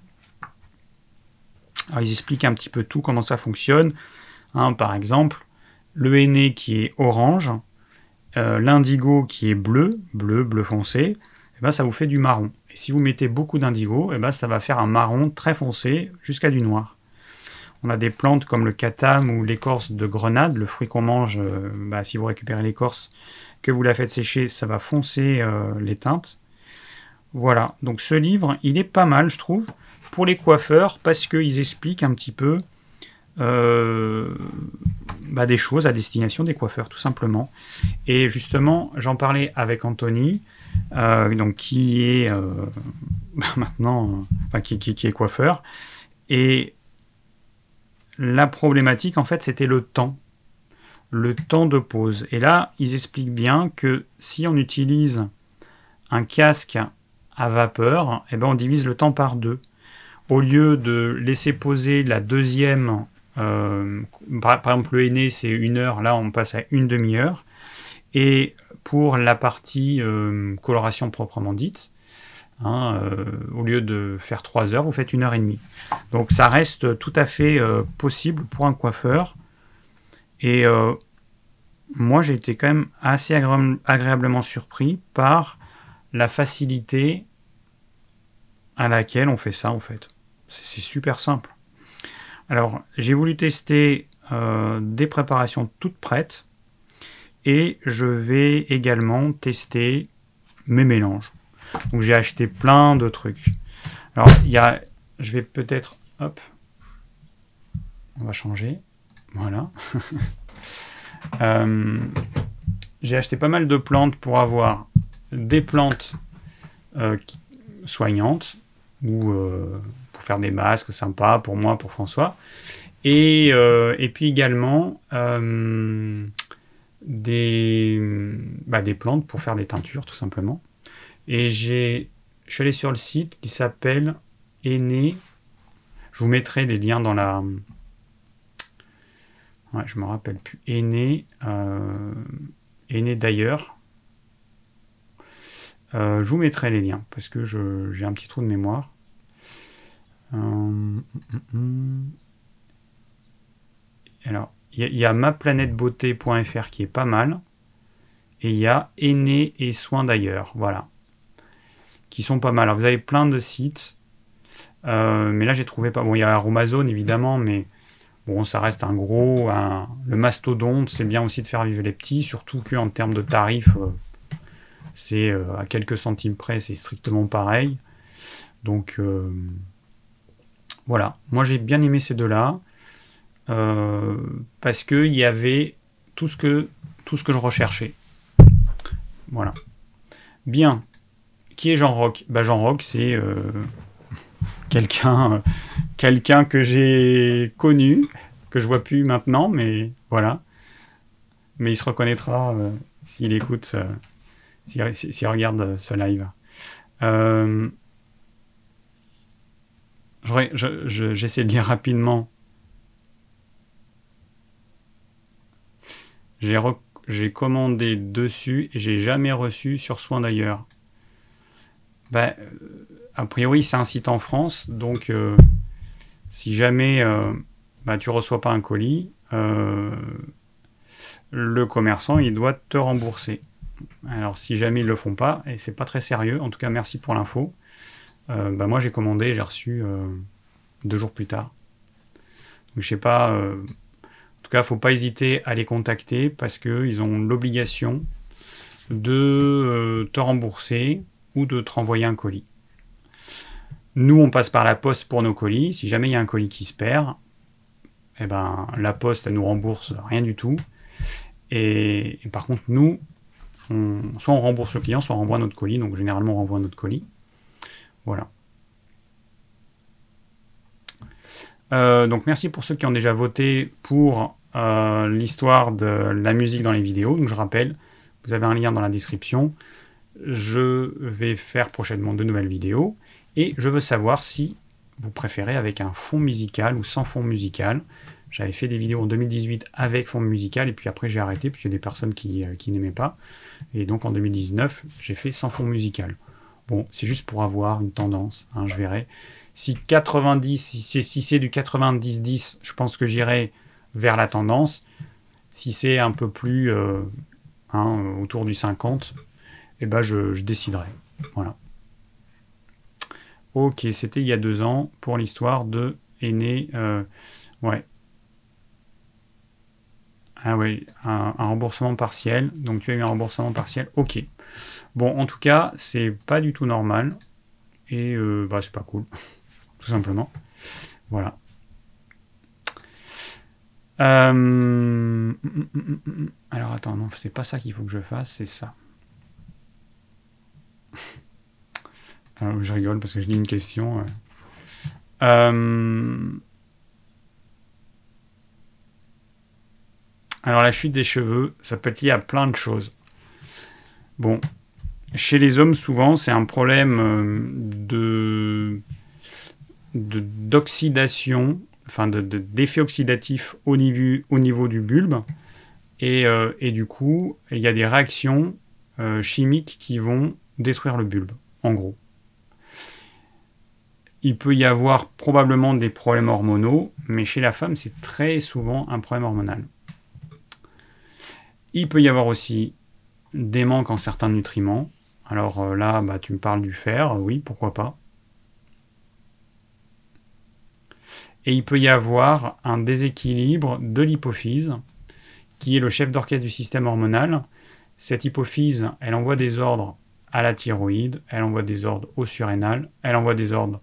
Alors, ils expliquent un petit peu tout, comment ça fonctionne. Hein, par exemple, le henné qui est orange, euh, l'indigo qui est bleu, bleu, bleu foncé, eh ben, ça vous fait du marron. Et si vous mettez beaucoup d'indigo, eh ben, ça va faire un marron très foncé jusqu'à du noir. On a des plantes comme le katam ou l'écorce de grenade, le fruit qu'on mange, euh, bah, si vous récupérez l'écorce, que vous la faites sécher, ça va foncer euh, les teintes. Voilà, donc ce livre, il est pas mal, je trouve, pour les coiffeurs, parce qu'ils expliquent un petit peu bah, des choses à destination des coiffeurs, tout simplement. Et justement, j'en parlais avec Anthony, euh, donc qui est euh, maintenant, enfin, qui, qui, est coiffeur, et la problématique, en fait, c'était le temps, le temps de pause. Et là, ils expliquent bien que si on utilise un casque à vapeur, eh ben, on divise le temps par deux. Au lieu de laisser poser la deuxième euh, par, exemple, le aîné, c'est une heure, là on passe à une demi-heure. Et pour la partie euh, coloration proprement dite, hein, euh, au lieu de faire trois heures, vous faites une heure et demie. Donc ça reste tout à fait possible pour un coiffeur. Et moi, j'ai été quand même assez agréablement surpris par la facilité à laquelle on fait ça, en fait. C'est super simple. Alors, j'ai voulu tester euh, des préparations toutes prêtes et je vais également tester mes mélanges. Donc, j'ai acheté plein de trucs. Alors, il y a, je vais peut-être, hop, on va changer. Voilà. Euh, j'ai acheté pas mal de plantes pour avoir des plantes euh, soignantes ou faire des masques sympas pour moi, pour François. Et, euh, puis également des, bah, des plantes pour faire des teintures, tout simplement. Et j'ai, je suis allé sur le site qui s'appelle Aîné. Je vous mettrai les liens dans la. Ouais, je me rappelle plus. Aîné d'ailleurs. je vous mettrai les liens parce que j'ai un petit trou de mémoire. Euh, alors, il y, a maplanètebeauté.fr qui est pas mal. Et il y a Aîné et Soins d'ailleurs. Voilà. Qui sont pas mal. Alors, vous avez plein de sites. Euh, mais là, j'ai trouvé pas. Bon, il y a Aromazone évidemment, mais bon, ça reste un gros. Le mastodonte, c'est bien aussi de faire vivre les petits, surtout qu'en termes de tarifs, euh, c'est à quelques centimes près, c'est strictement pareil. Donc, voilà, moi j'ai bien aimé ces deux-là euh, parce qu'il y avait tout ce, que, je recherchais. Voilà. Bien. Qui est Jean Rock bah, Jean Rock, c'est euh, quelqu'un quelqu'un que j'ai connu, que je vois plus maintenant, mais voilà. Mais il se reconnaîtra euh, s'il écoute, s'il regarde ce live. J'essaie de lire rapidement. J'ai commandé dessus et j'ai jamais reçu sur soin d'ailleurs. Ben, euh, a priori, c'est un site en France, donc euh, si jamais euh, ben, tu reçois pas un colis, le commerçant il doit te rembourser. Alors si jamais ils le font pas, et c'est pas très sérieux, en tout cas merci pour l'info. Euh, bah, moi j'ai commandé, j'ai reçu euh, deux jours plus tard. Donc je sais pas. Euh, en tout cas, faut pas hésiter à les contacter parce qu'ils ont l'obligation de te rembourser ou de te renvoyer un colis. Nous, on passe par la poste pour nos colis. Si jamais il y a un colis qui se perd, eh ben, la poste, elle nous rembourse rien du tout. Et, par contre, nous, soit on rembourse le client, soit on renvoie notre colis. Donc, généralement, on renvoie notre colis. Voilà. Euh, donc merci pour ceux qui ont déjà voté pour euh, l'histoire de la musique dans les vidéos. Donc je rappelle, vous avez un lien dans la description. Je vais faire prochainement de nouvelles vidéos et je veux savoir si vous préférez avec un fond musical ou sans fond musical. J'avais fait des vidéos en 2018 avec fond musical et puis après j'ai arrêté puisqu'il y a des personnes qui, euh, qui n'aimaient pas. Et donc en 2019, j'ai fait sans fond musical. Bon, c'est juste pour avoir une tendance, hein, je verrai. Si 90, si c'est du 90-10, je pense que j'irai vers la tendance. Si c'est un peu plus euh, hein, autour du 50, eh ben je, déciderai. Voilà. Ok, c'était il y a deux ans pour l'histoire de Aîné. Euh, ouais. Ah oui, un, remboursement partiel. Donc tu as eu un remboursement partiel. Ok. Bon, en tout cas, c'est pas du tout normal. Et euh, bah, c'est pas cool. tout simplement. Voilà. Euh, alors attends, non, c'est pas ça qu'il faut que je fasse, c'est ça. Alors, je rigole parce que je lis une question. Euh, alors la chute des cheveux, ça peut être lié à plein de choses. Bon, chez les hommes, souvent, c'est un problème euh, de d'oxydation, enfin d'effet oxydatif au niveau, au niveau du bulbe. Et, euh, et du coup, il y a des réactions euh, chimiques qui vont détruire le bulbe, en gros. Il peut y avoir probablement des problèmes hormonaux, mais chez la femme, c'est très souvent un problème hormonal. Il peut y avoir aussi des manques en certains nutriments. Alors euh, là, bah, tu me parles du fer, oui, pourquoi pas. Et il peut y avoir un déséquilibre de l'hypophyse, qui est le chef d'orchestre du système hormonal. Cette hypophyse, elle envoie des ordres à la thyroïde, elle envoie des ordres au surrénal, elle envoie des ordres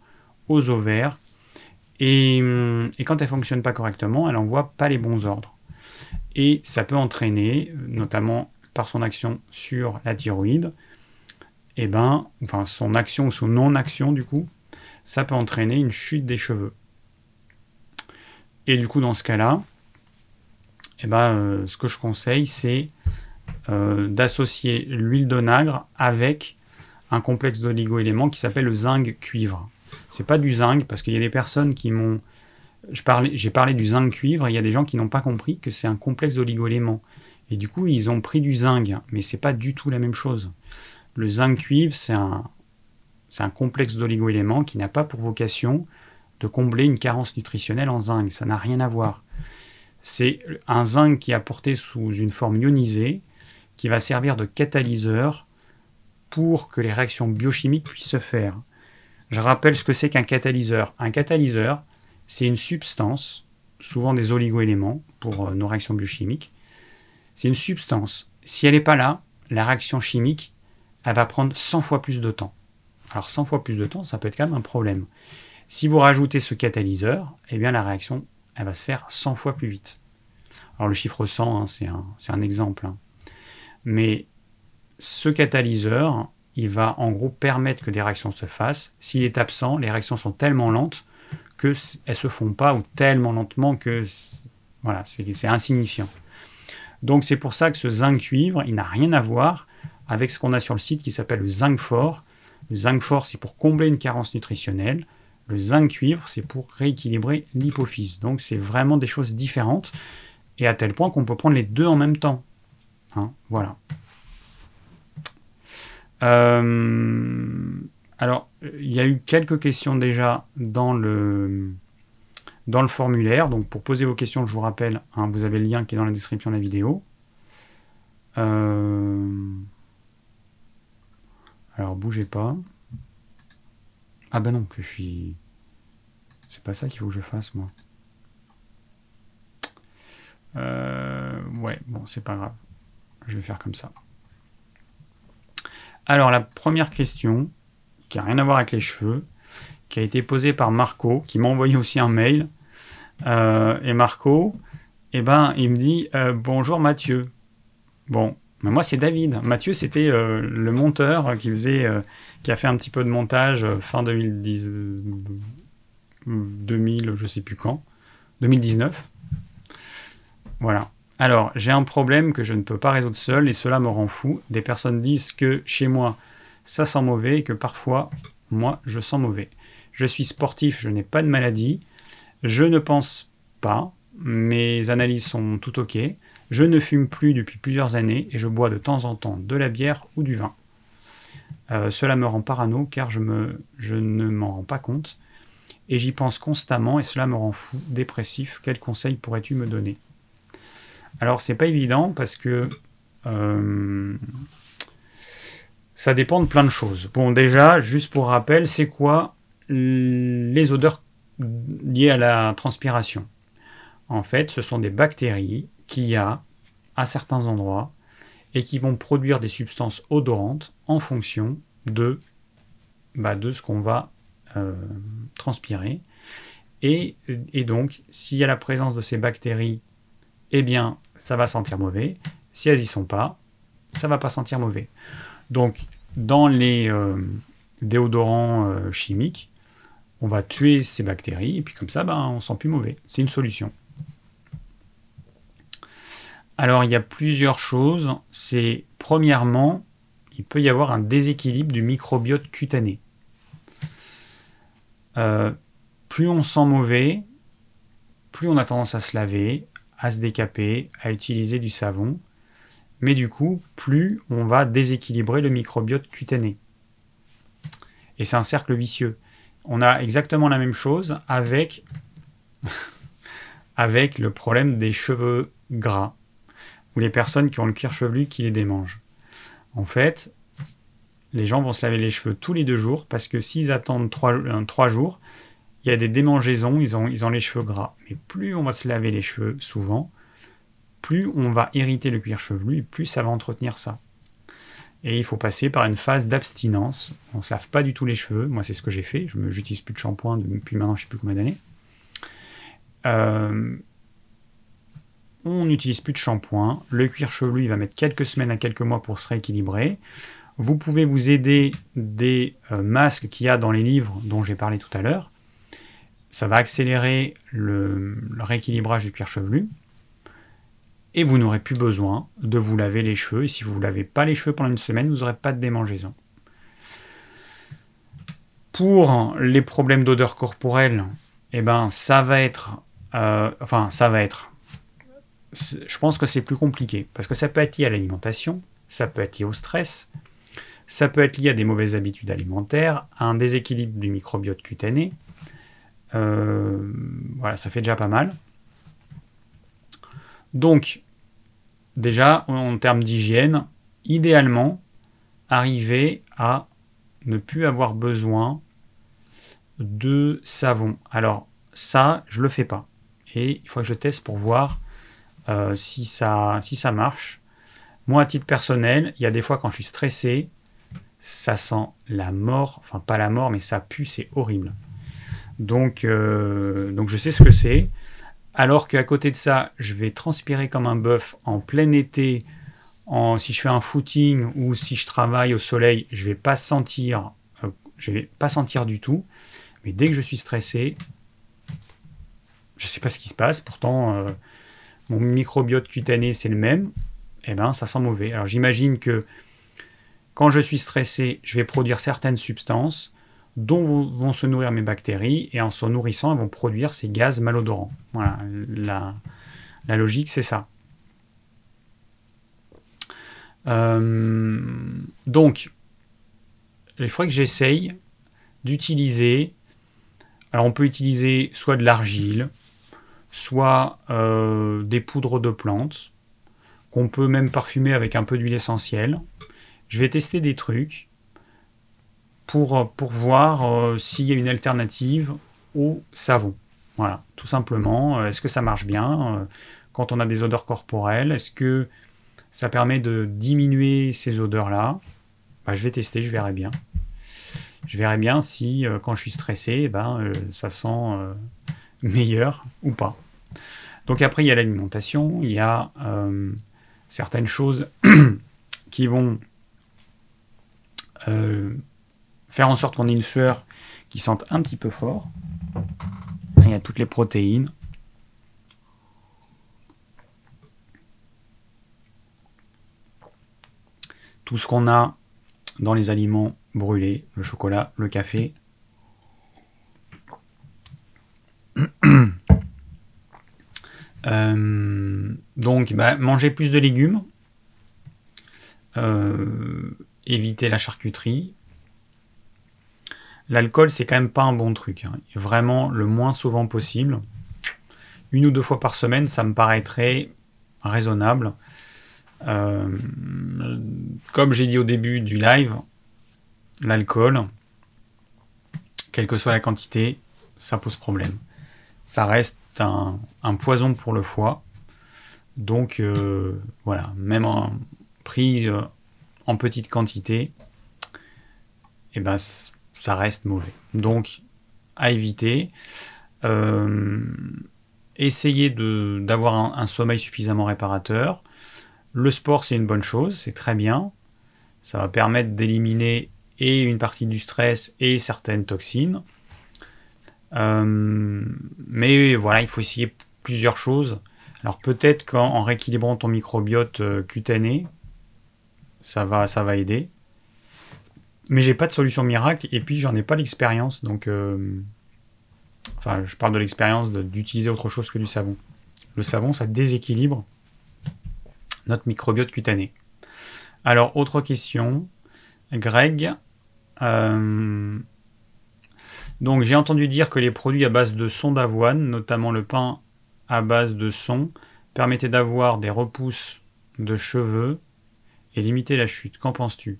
aux ovaires. Et, et quand elle ne fonctionne pas correctement, elle envoie pas les bons ordres. Et ça peut entraîner, notamment par son action sur la thyroïde, et eh ben, enfin son action ou son non-action du coup, ça peut entraîner une chute des cheveux. Et du coup, dans ce cas-là, eh ben, euh, ce que je conseille, c'est euh, d'associer l'huile d'onagre avec un complexe d'oligo-éléments qui s'appelle le zinc cuivre. C'est pas du zinc parce qu'il y a des personnes qui m'ont j'ai parlé, du zinc cuivre, il y a des gens qui n'ont pas compris que c'est un complexe d'oligo-éléments. Et du coup, ils ont pris du zinc, mais c'est pas du tout la même chose. Le zinc cuivre, c'est un, un complexe d'oligo-éléments qui n'a pas pour vocation de combler une carence nutritionnelle en zinc. Ça n'a rien à voir. C'est un zinc qui est apporté sous une forme ionisée, qui va servir de catalyseur pour que les réactions biochimiques puissent se faire. Je rappelle ce que c'est qu'un catalyseur. Un catalyseur, c'est une substance, souvent des oligoéléments pour euh, nos réactions biochimiques. C'est une substance. Si elle n'est pas là, la réaction chimique, elle va prendre 100 fois plus de temps. Alors 100 fois plus de temps, ça peut être quand même un problème. Si vous rajoutez ce catalyseur, eh bien la réaction, elle va se faire 100 fois plus vite. Alors le chiffre 100, hein, c'est un, exemple. Hein. Mais ce catalyseur, il va en gros permettre que des réactions se fassent. S'il est absent, les réactions sont tellement lentes qu'elles se font pas ou tellement lentement que voilà, c'est insignifiant. Donc c'est pour ça que ce zinc cuivre, il n'a rien à voir avec ce qu'on a sur le site qui s'appelle le zinc fort. Le zinc fort, c'est pour combler une carence nutritionnelle. Le zinc cuivre, c'est pour rééquilibrer l'hypophyse. Donc c'est vraiment des choses différentes et à tel point qu'on peut prendre les deux en même temps. Hein, voilà. Euh, alors, il y a eu quelques questions déjà dans le, formulaire. Donc, pour poser vos questions, je vous rappelle, hein, vous avez le lien qui est dans la description de la vidéo. Euh, alors, bougez pas. Ah ben non, que je suis... C'est pas ça qu'il faut que je fasse, moi. Euh, ouais, bon, c'est pas grave. Je vais faire comme ça. Alors, la première question, qui n'a rien à voir avec les cheveux, qui a été posée par Marco, qui m'a envoyé aussi un mail. Euh, et Marco, eh ben, il me dit euh, Bonjour Mathieu. Bon, mais moi c'est David. Mathieu, c'était le monteur qui faisait, qui a fait un petit peu de montage fin 2010, 2000, je sais plus quand, 2019. Voilà. Alors, j'ai un problème que je ne peux pas résoudre seul et cela me rend fou. Des personnes disent que chez moi, ça sent mauvais et que parfois, moi, je sens mauvais. Je suis sportif, je n'ai pas de maladie. Je ne pense pas. Mes analyses sont tout ok. Je ne fume plus depuis plusieurs années et je bois de temps en temps de la bière ou du vin. Euh, cela me rend parano car je, me, je ne m'en rends pas compte et j'y pense constamment et cela me rend fou, dépressif. Quels conseils pourrais-tu me donner? Alors, c'est pas évident parce que euh, ça dépend de plein de choses. Bon, déjà, juste pour rappel, c'est quoi les odeurs liées à la transpiration? En fait, ce sont des bactéries qu'il y a à certains endroits et qui vont produire des substances odorantes en fonction de, bah, ce qu'on va euh, transpirer. Et, donc, s'il y a la présence de ces bactéries eh bien, ça va sentir mauvais. Si elles n'y sont pas, ça va pas sentir mauvais. Donc, dans les euh, déodorants euh, chimiques, on va tuer ces bactéries et puis comme ça, ben, on sent plus mauvais. C'est une solution. Alors, il y a plusieurs choses. C'est premièrement, il peut y avoir un déséquilibre du microbiote cutané. Euh, plus on sent mauvais, plus on a tendance à se laver, à se décaper, à utiliser du savon. Mais du coup, plus on va déséquilibrer le microbiote cutané. Et c'est un cercle vicieux. On a exactement la même chose avec, avec le problème des cheveux gras, ou les personnes qui ont le cuir chevelu qui les démangent. En fait, les gens vont se laver les cheveux tous les deux jours parce que s'ils attendent trois, euh, jours, il y a des démangeaisons, ils ont les cheveux gras. Mais plus on va se laver les cheveux souvent, plus on va irriter le cuir chevelu, plus ça va entretenir ça. Et il faut passer par une phase d'abstinence. On ne se lave pas du tout les cheveux. Moi, c'est ce que j'ai fait. Je n'utilise plus de shampoing depuis maintenant, je ne sais plus combien d'années. Euh, on n'utilise plus de shampoing. Le cuir chevelu, va mettre quelques semaines à quelques mois pour se rééquilibrer. Vous pouvez vous aider des euh, masques qu'il y a dans les livres dont j'ai parlé tout à l'heure ça va accélérer le, rééquilibrage du cuir chevelu. Et vous n'aurez plus besoin de vous laver les cheveux. Et si vous ne lavez pas les cheveux pendant une semaine, vous n'aurez pas de démangeaison. Pour les problèmes d'odeur corporelle, eh ben, ça va être. Euh, enfin, ça va être. Je pense que c'est plus compliqué. Parce que ça peut être lié à l'alimentation, ça peut être lié au stress, ça peut être lié à des mauvaises habitudes alimentaires, à un déséquilibre du microbiote cutané. Euh, voilà, ça fait déjà pas mal. Donc, déjà, en termes d'hygiène, idéalement, arriver à ne plus avoir besoin de savon. Alors, ça, je le fais pas. Et il faut que je teste pour voir euh, si, ça, si ça marche. Moi, à titre personnel, il y a des fois quand je suis stressé, ça sent la mort, enfin pas la mort, mais ça pue, c'est horrible. Donc, euh, donc je sais ce que c'est. Alors qu'à côté de ça, je vais transpirer comme un bœuf en plein été, si je fais un footing ou si je travaille au soleil, je vais pas sentir, euh, je vais pas sentir du tout. Mais dès que je suis stressé, je sais pas ce qui se passe. Pourtant, euh, mon microbiote cutané c'est le même. Eh ben, ça sent mauvais. Alors j'imagine que quand je suis stressé, je vais produire certaines substances dont vont se nourrir mes bactéries, et en se nourrissant, elles vont produire ces gaz malodorants. Voilà, la, logique, c'est ça. Euh, donc, il faudrait que j'essaye d'utiliser. Alors, on peut utiliser soit de l'argile, soit euh, des poudres de plantes, qu'on peut même parfumer avec un peu d'huile essentielle. Je vais tester des trucs pour, pour voir euh, s'il y a une alternative au savon. Voilà, tout simplement. Euh, est-ce que ça marche bien euh, quand on a des odeurs corporelles? Est-ce que ça permet de diminuer ces odeurs-là? Bah, Je vais tester, je verrai bien. Je verrai bien si quand je suis stressé, eh ben, ça sent meilleur ou pas. Donc après, il y a l'alimentation, il y a certaines choses qui vont euh, faire en sorte qu'on ait une sueur qui sente un petit peu fort. Il y a toutes les protéines. Tout ce qu'on a dans les aliments brûlés, le chocolat, le café. Euh, donc, bah, manger plus de légumes. Euh, éviter la charcuterie. L'alcool, c'est quand même pas un bon truc. Hein. Vraiment le moins souvent possible. Une ou deux fois par semaine, ça me paraîtrait raisonnable. Euh, comme j'ai dit au début du live, l'alcool, quelle que soit la quantité, ça pose problème. Ça reste un, poison pour le foie. Donc euh, voilà, même en pris euh, en petite quantité, et eh ben, ça reste mauvais. Donc, à éviter. Euh, essayez d'avoir un, sommeil suffisamment réparateur. Le sport, c'est une bonne chose, c'est très bien. Ça va permettre d'éliminer et une partie du stress et certaines toxines. Euh, mais voilà, il faut essayer plusieurs choses. Alors peut-être qu'en rééquilibrant ton microbiote euh, cutané, ça va, ça va aider. Mais j'ai pas de solution miracle et puis j'en ai pas l'expérience, donc euh, enfin je parle de l'expérience d'utiliser autre chose que du savon. Le savon, ça déséquilibre notre microbiote cutané. Alors autre question, Greg. Euh, donc j'ai entendu dire que les produits à base de son d'avoine, notamment le pain à base de son, permettaient d'avoir des repousses de cheveux et limiter la chute. Qu'en penses-tu?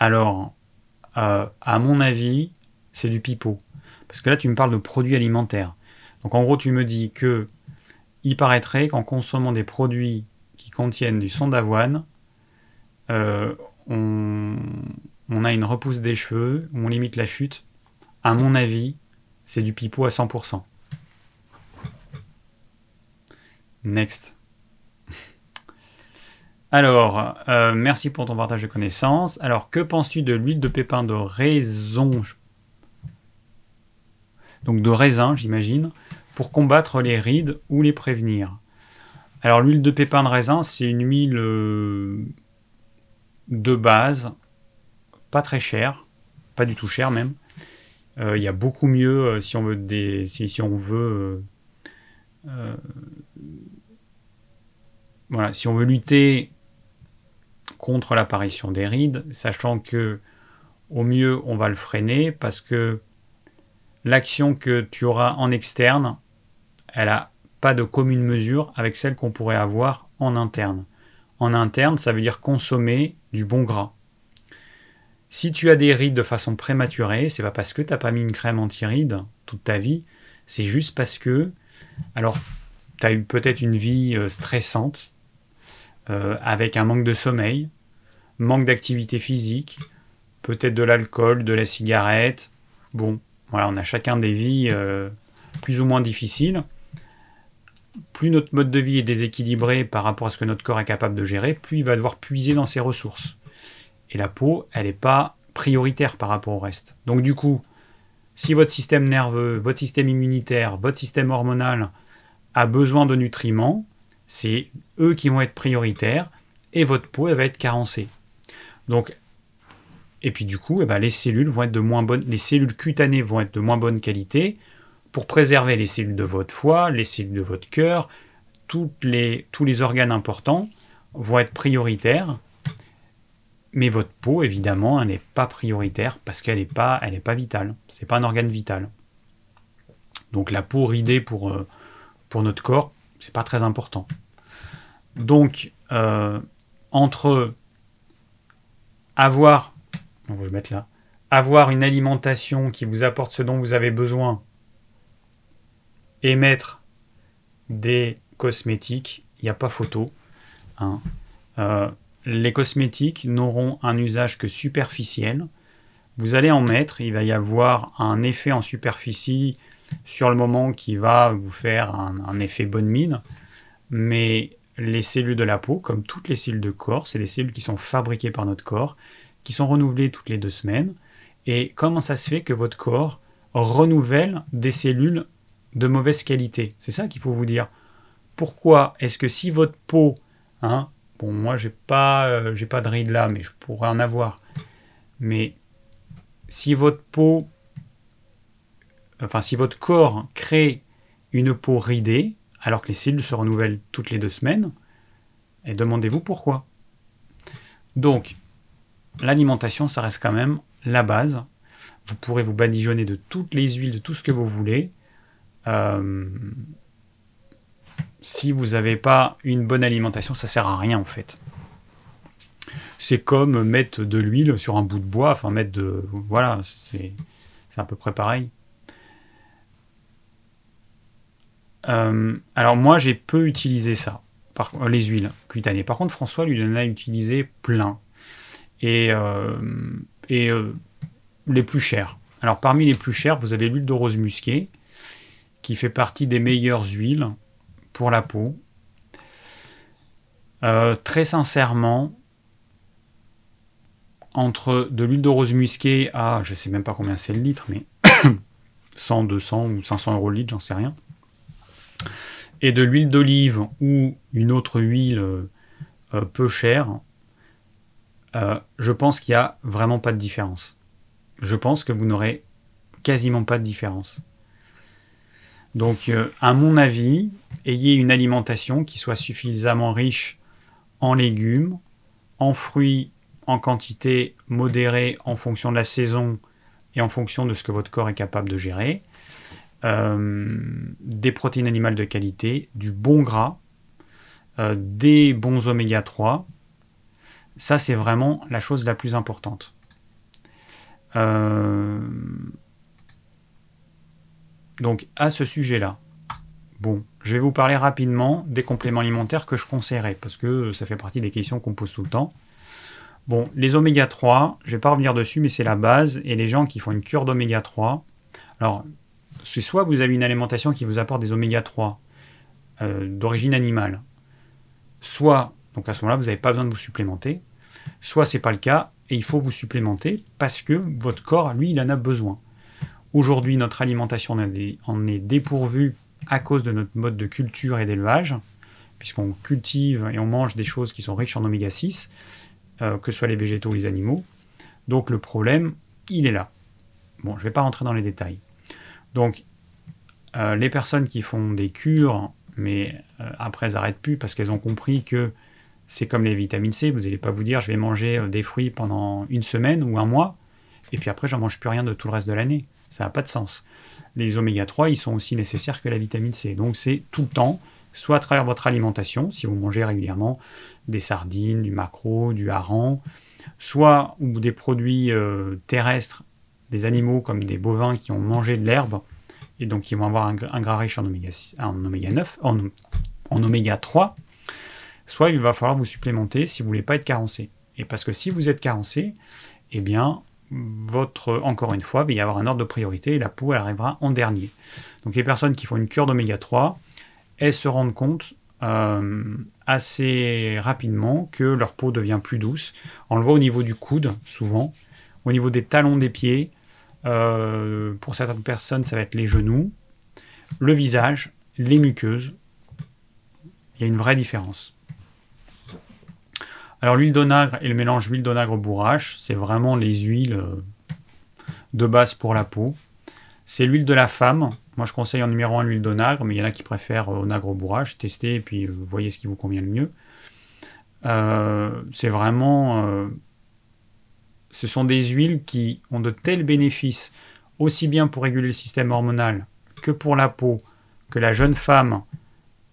Alors, euh, à mon avis, c'est du pipeau. Parce que là, tu me parles de produits alimentaires. Donc en gros, tu me dis que il paraîtrait qu'en consommant des produits qui contiennent du son d'avoine, euh, on, on, a une repousse des cheveux, on limite la chute. À mon avis, c'est du pipeau à 100%. Next. Alors, euh, merci pour ton partage de connaissances. Alors, que penses-tu de l'huile de pépin de raisin? Donc de raisin, j'imagine, pour combattre les rides ou les prévenir. Alors, l'huile de pépin de raisin, c'est une huile euh, de base, pas très chère, pas du tout chère même. Euh, il y a beaucoup mieux si on veut des, si, on veut voilà, si on veut lutter contre l'apparition des rides, sachant que au mieux on va le freiner parce que l'action que tu auras en externe, elle n'a pas de commune mesure avec celle qu'on pourrait avoir en interne. En interne, ça veut dire consommer du bon gras. Si tu as des rides de façon prématurée, c'est pas parce que tu n'as pas mis une crème anti-rides toute ta vie, c'est juste parce que, alors, tu as eu peut-être une vie euh, stressante, euh, avec un manque de sommeil, manque d'activité physique, peut-être de l'alcool, de la cigarette. Bon, voilà, on a chacun des vies euh, plus ou moins difficiles. Plus notre mode de vie est déséquilibré par rapport à ce que notre corps est capable de gérer, plus il va devoir puiser dans ses ressources. Et la peau, elle n'est pas prioritaire par rapport au reste. Donc du coup, si votre système nerveux, votre système immunitaire, votre système hormonal a besoin de nutriments, c'est eux qui vont être prioritaires et votre peau elle va être carencée. Donc, et puis du coup, eh ben, les cellules vont de moins bonne, les cellules cutanées vont être de moins bonne qualité pour préserver les cellules de votre foie, les cellules de votre cœur, tous les organes importants vont être prioritaires. Mais votre peau, évidemment, elle n'est pas prioritaire parce qu'elle n'est pas, elle pas vitale. C'est pas un organe vital. Donc la peau ridée pour, euh, pour notre corps, c'est pas très important. Donc, euh, entre avoir, avoir une alimentation qui vous apporte ce dont vous avez besoin et mettre des cosmétiques, il n'y a pas photo. Hein. Euh, les cosmétiques n'auront un usage que superficiel. Vous allez en mettre, il va y avoir un effet en superficie sur le moment qui va vous faire un, effet bonne mine, mais les cellules de la peau, comme toutes les cellules de corps, c'est des cellules qui sont fabriquées par notre corps, qui sont renouvelées toutes les deux semaines. Et comment ça se fait que votre corps renouvelle des cellules de mauvaise qualité? C'est ça qu'il faut vous dire. Pourquoi est-ce que si votre peau, hein, bon moi j'ai pas, euh, j'ai pas de rides là, mais je pourrais en avoir, mais si votre peau enfin si votre corps crée une peau ridée, alors que les cellules se renouvellent toutes les deux semaines, et demandez-vous pourquoi. Donc, l'alimentation, ça reste quand même la base. Vous pourrez vous badigeonner de toutes les huiles, de tout ce que vous voulez. Euh, si vous n'avez pas une bonne alimentation, ça sert à rien en fait. C'est comme mettre de l'huile sur un bout de bois, enfin mettre de... Voilà, c'est à peu près pareil. Euh, alors moi, j'ai peu utilisé ça, euh, les huiles cutanées. Par contre, François, lui, en a utilisé plein. Et, euh, les plus chers. Alors parmi les plus chers, vous avez l'huile de rose musquée, qui fait partie des meilleures huiles pour la peau. très sincèrement, entre de l'huile de rose musquée à, je sais même pas combien c'est le litre, mais 100, 200 ou 500 euros le litre, j'en sais rien et de l'huile d'olive ou une autre huile euh, euh, peu chère, euh, je pense qu'il n'y a vraiment pas de différence. Je pense que vous n'aurez quasiment pas de différence. Donc, à mon avis, ayez une alimentation qui soit suffisamment riche en légumes, en fruits en quantité modérée en fonction de la saison et en fonction de ce que votre corps est capable de gérer. Euh, des protéines animales de qualité, du bon gras, euh, des bons oméga 3. Ça, c'est vraiment la chose la plus importante. Euh, donc, à ce sujet-là, bon, je vais vous parler rapidement des compléments alimentaires que je conseillerais, parce que ça fait partie des questions qu'on pose tout le temps. Bon, les oméga 3, je ne vais pas revenir dessus, mais c'est la base, et les gens qui font une cure d'oméga 3, alors c'est soit vous avez une alimentation qui vous apporte des oméga 3 euh, d'origine animale, soit Donc à ce moment-là, vous n'avez pas besoin de vous supplémenter. Soit c'est pas le cas et il faut vous supplémenter parce que votre corps, lui, il en a besoin. Aujourd'hui, notre alimentation en est dépourvue à cause de notre mode de culture et d'élevage, puisqu'on cultive et on mange des choses qui sont riches en oméga 6, euh, que ce soit les végétaux ou les animaux. Donc le problème, il est là. Bon, je ne vais pas rentrer dans les détails. Donc, euh, les personnes qui font des cures, mais euh, après elles n'arrêtent plus parce qu'elles ont compris que c'est comme les vitamines C, vous n'allez pas vous dire je vais manger des fruits pendant une semaine ou un mois, et puis après j'en mange plus rien de tout le reste de l'année. Ça n'a pas de sens. Les oméga 3, ils sont aussi nécessaires que la vitamine C. Donc c'est tout le temps, soit à travers votre alimentation, si vous mangez régulièrement des sardines, du maquereau, du hareng, soit ou des produits euh, terrestres, des animaux comme des bovins qui ont mangé de l'herbe, et donc qui vont avoir un, gras riche en oméga, en oméga 9, en, oméga 3, soit il va falloir vous supplémenter si vous voulez pas être carencé. Et parce que si vous êtes carencé, eh bien, votre, encore une fois, il va y avoir un ordre de priorité et la peau, elle arrivera en dernier. Donc les personnes qui font une cure d'oméga 3, elles se rendent compte euh, assez rapidement que leur peau devient plus douce. On le voit au niveau du coude, souvent, au niveau des talons des pieds. Euh, pour certaines personnes, ça va être les genoux, le visage, les muqueuses. Il y a une vraie différence. Alors l'huile d'onagre et le mélange huile d'onagre bourrache, c'est vraiment les huiles euh, de base pour la peau. C'est l'huile de la femme. Moi je conseille en numéro 1 l'huile d'onagre, mais il y en a qui préfèrent euh, onagre bourrache. Testez et puis voyez ce qui vous convient le mieux. c'est vraiment... ce sont des huiles qui ont de tels bénéfices, aussi bien pour réguler le système hormonal que pour la peau, que la jeune femme,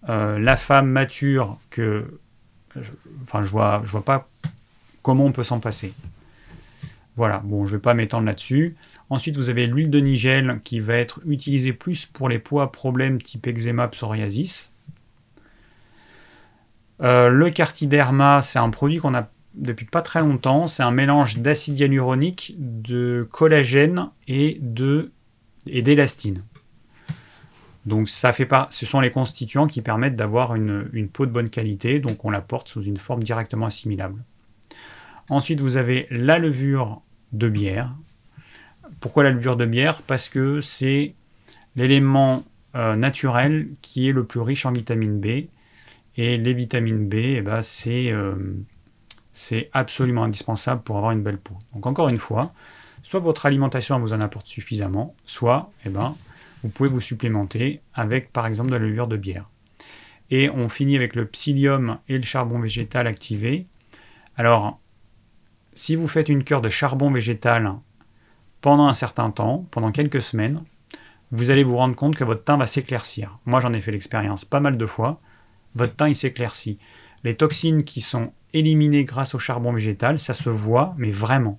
la femme mature, que je, enfin, je vois, vois pas comment on peut s'en passer. Voilà, bon, je ne vais pas m'étendre là-dessus. Ensuite, vous avez l'huile de nigel qui va être utilisée plus pour les poids problèmes type eczéma, psoriasis. Euh, le cartiderma, c'est un produit qu'on a depuis pas très longtemps. C'est un mélange d'acide hyaluronique, de collagène et de et d'élastine. Donc ça fait pas, ce sont les constituants qui permettent d'avoir une, peau de bonne qualité, donc on la porte sous une forme directement assimilable. Ensuite, vous avez la levure de bière. Pourquoi la levure de bière? Parce que c'est l'élément euh, naturel qui est le plus riche en vitamine B. Et les vitamines B, eh ben, euh, c'est absolument indispensable pour avoir une belle peau. Donc encore une fois, soit votre alimentation vous en apporte suffisamment, soit eh ben, vous pouvez vous supplémenter avec par exemple de la levure de bière. Et on finit avec le psyllium et le charbon végétal activé. Alors, si vous faites une cure de charbon végétal pendant un certain temps, pendant quelques semaines, vous allez vous rendre compte que votre teint va s'éclaircir. Moi, j'en ai fait l'expérience pas mal de fois. Votre teint, il s'éclaircit. Les toxines qui sont éliminées grâce au charbon végétal, ça se voit, mais vraiment.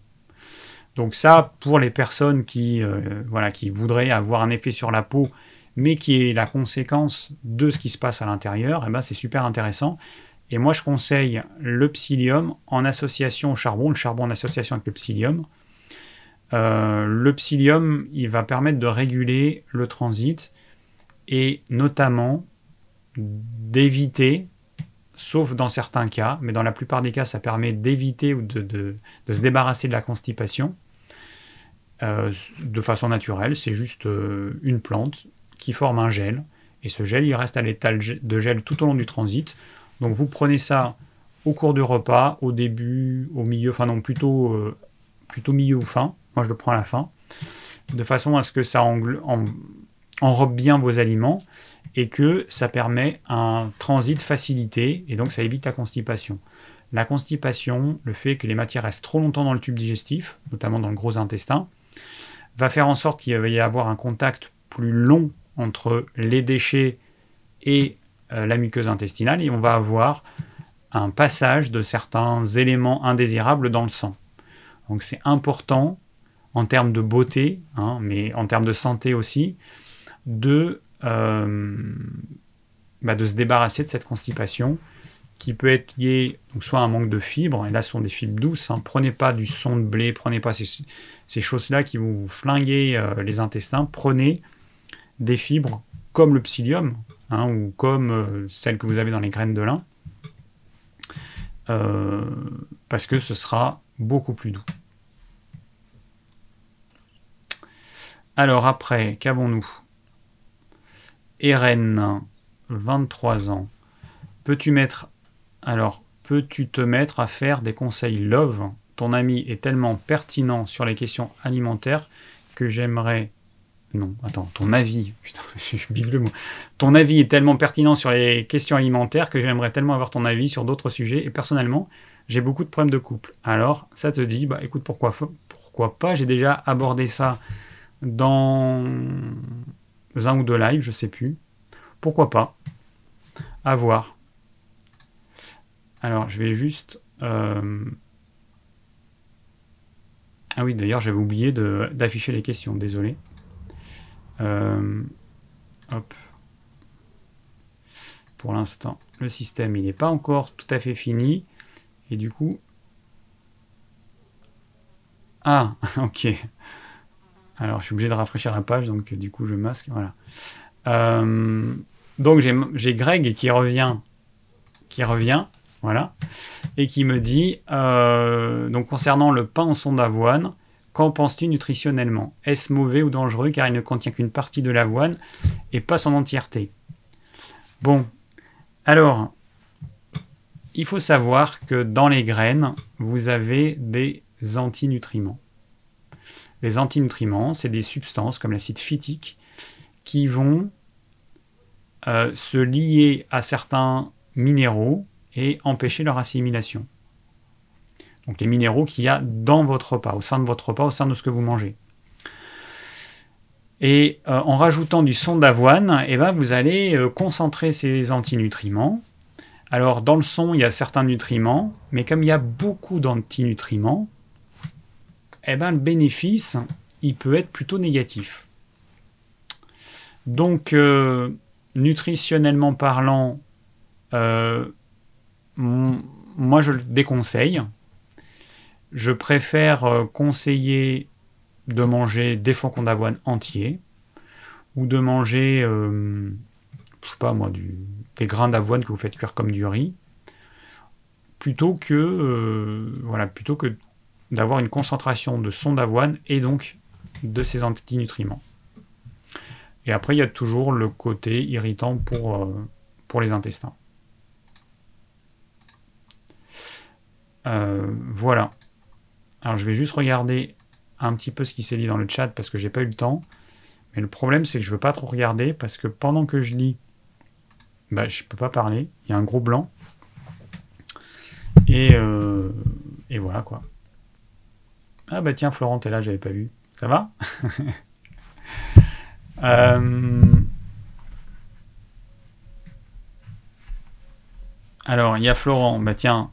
Donc ça, pour les personnes qui, euh, voilà, qui voudraient avoir un effet sur la peau, mais qui est la conséquence de ce qui se passe à l'intérieur, eh ben c'est super intéressant. Et moi, je conseille le psyllium en association au charbon, le charbon en association avec le psyllium. Euh, le psyllium, il va permettre de réguler le transit et notamment d'éviter, sauf dans certains cas, mais dans la plupart des cas, ça permet d'éviter ou de, se débarrasser de la constipation. Euh, de façon naturelle. C'est juste euh, une plante qui forme un gel. Et ce gel, il reste à l'état de gel tout au long du transit. Donc vous prenez ça au cours du repas, au début, au milieu, enfin non, plutôt, euh, plutôt milieu ou fin. Moi, je le prends à la fin. De façon à ce que ça enrobe bien vos aliments et que ça permet un transit facilité et donc ça évite la constipation. La constipation, le fait que les matières restent trop longtemps dans le tube digestif, notamment dans le gros intestin, va faire en sorte qu'il va y avoir un contact plus long entre les déchets et euh, la muqueuse intestinale et on va avoir un passage de certains éléments indésirables dans le sang. Donc c'est important en termes de beauté, hein, mais en termes de santé aussi, de, bah, de se débarrasser de cette constipation qui peut être lié soit à un manque de fibres, et là ce sont des fibres douces, hein. prenez pas du son de blé, prenez pas ces, choses-là qui vont vous flinguer euh, les intestins, prenez des fibres comme le psyllium, hein, ou comme euh, celles que vous avez dans les graines de lin. euh, parce que ce sera beaucoup plus doux. Alors après, qu'avons-nous? Eren, 23 ans. Peux-tu mettre alors peux-tu te mettre à faire des conseils love? Ton ami est tellement pertinent sur les questions alimentaires que j'aimerais non, attends, ton avis, putain, je big le mot. Ton avis est tellement pertinent sur les questions alimentaires que j'aimerais tellement avoir ton avis sur d'autres sujets. Et personnellement, j'ai beaucoup de problèmes de couple. Alors, ça te dit, bah écoute, pourquoi pas J'ai déjà abordé ça dans un ou deux lives, je sais plus. Pourquoi pas À voir. Alors, je vais juste. Euh, ah oui, d'ailleurs, j'avais oublié d'afficher les questions, désolé. Euh, hop. Pour l'instant, le système, il n'est pas encore tout à fait fini. Et du coup... Ah, ok. Alors, je suis obligé de rafraîchir la page, donc du coup, je masque. Voilà. Euh, donc, j'ai Greg qui revient. Qui revient. Voilà. Et qui me dit, euh, donc concernant le pain en son d'avoine, Qu'en penses-tu nutritionnellement? Est-ce mauvais ou dangereux car il ne contient qu'une partie de l'avoine et pas son entièreté? Bon, alors, il faut savoir que dans les graines, vous avez des antinutriments. Les antinutriments, c'est des substances comme l'acide phytique qui vont euh, se lier à certains minéraux et empêcher leur assimilation. Donc les minéraux qu'il y a dans votre repas, au sein de votre repas, au sein de ce que vous mangez. Et euh, en rajoutant du son d'avoine, eh ben, vous allez euh, concentrer ces antinutriments. Alors dans le son, il y a certains nutriments, mais comme il y a beaucoup d'antinutriments, eh ben, le bénéfice, il peut être plutôt négatif. Donc, euh, nutritionnellement parlant, moi je le déconseille je préfère euh, conseiller de manger des flocons d'avoine entiers ou de manger, euh, je sais pas moi, des grains d'avoine que vous faites cuire comme du riz, plutôt que, euh, voilà, plutôt que d'avoir une concentration de son d'avoine et donc de ces antinutriments. Et après, il y a toujours le côté irritant pour, pour les intestins. voilà. Alors je vais juste regarder un petit peu ce qui s'est dit dans le chat parce que j'ai pas eu le temps. Mais le problème c'est que je veux pas trop regarder parce que pendant que je lis, bah, je peux pas parler. Il y a un gros blanc. Et, euh, et voilà quoi. Ah bah tiens, Florent, t'es là, j'avais pas vu. Ça va euh, Alors, il y a Florent, bah tiens,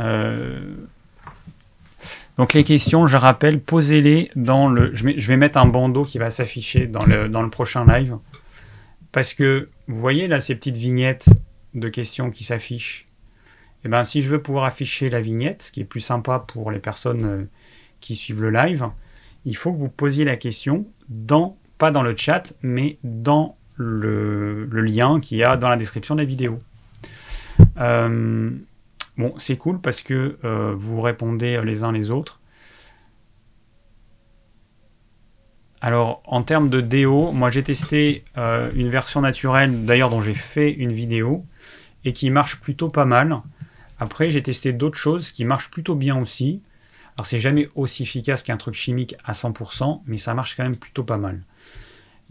euh, donc les questions, je rappelle, posez-les dans le... Je vais mettre un bandeau qui va s'afficher dans le, dans le prochain live. Parce que, vous voyez là ces petites vignettes de questions qui s'affichent. Et eh bien si je veux pouvoir afficher la vignette, ce qui est plus sympa pour les personnes euh, qui suivent le live, il faut que vous posiez la question dans, pas dans le chat, mais dans le, lien qu'il y a dans la description de la vidéo. Euh, Bon, c'est cool parce que euh, vous répondez les uns les autres. Alors, en termes de déo, moi j'ai testé euh, une version naturelle, d'ailleurs dont j'ai fait une vidéo, et qui marche plutôt pas mal. Après, j'ai testé d'autres choses qui marchent plutôt bien aussi. Alors, c'est jamais aussi efficace qu'un truc chimique à 100%, mais ça marche quand même plutôt pas mal.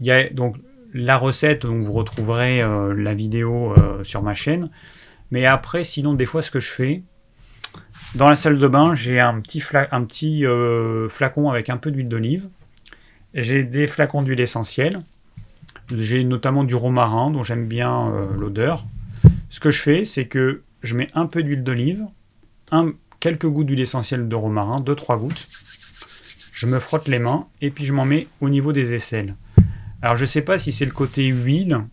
Il y a donc la recette, vous retrouverez euh, la vidéo sur ma chaîne. Mais après, sinon, des fois, ce que je fais, dans la salle de bain, j'ai un petit, un euh, flacon avec un peu d'huile d'olive. J'ai des flacons d'huile essentielle. J'ai notamment du romarin, dont j'aime bien euh, l'odeur. Ce que je fais, c'est que je mets un peu d'huile d'olive, quelques gouttes d'huile essentielle de romarin, 2-3 gouttes. Je me frotte les mains et puis je m'en mets au niveau des aisselles. Alors je ne sais pas si c'est le côté huile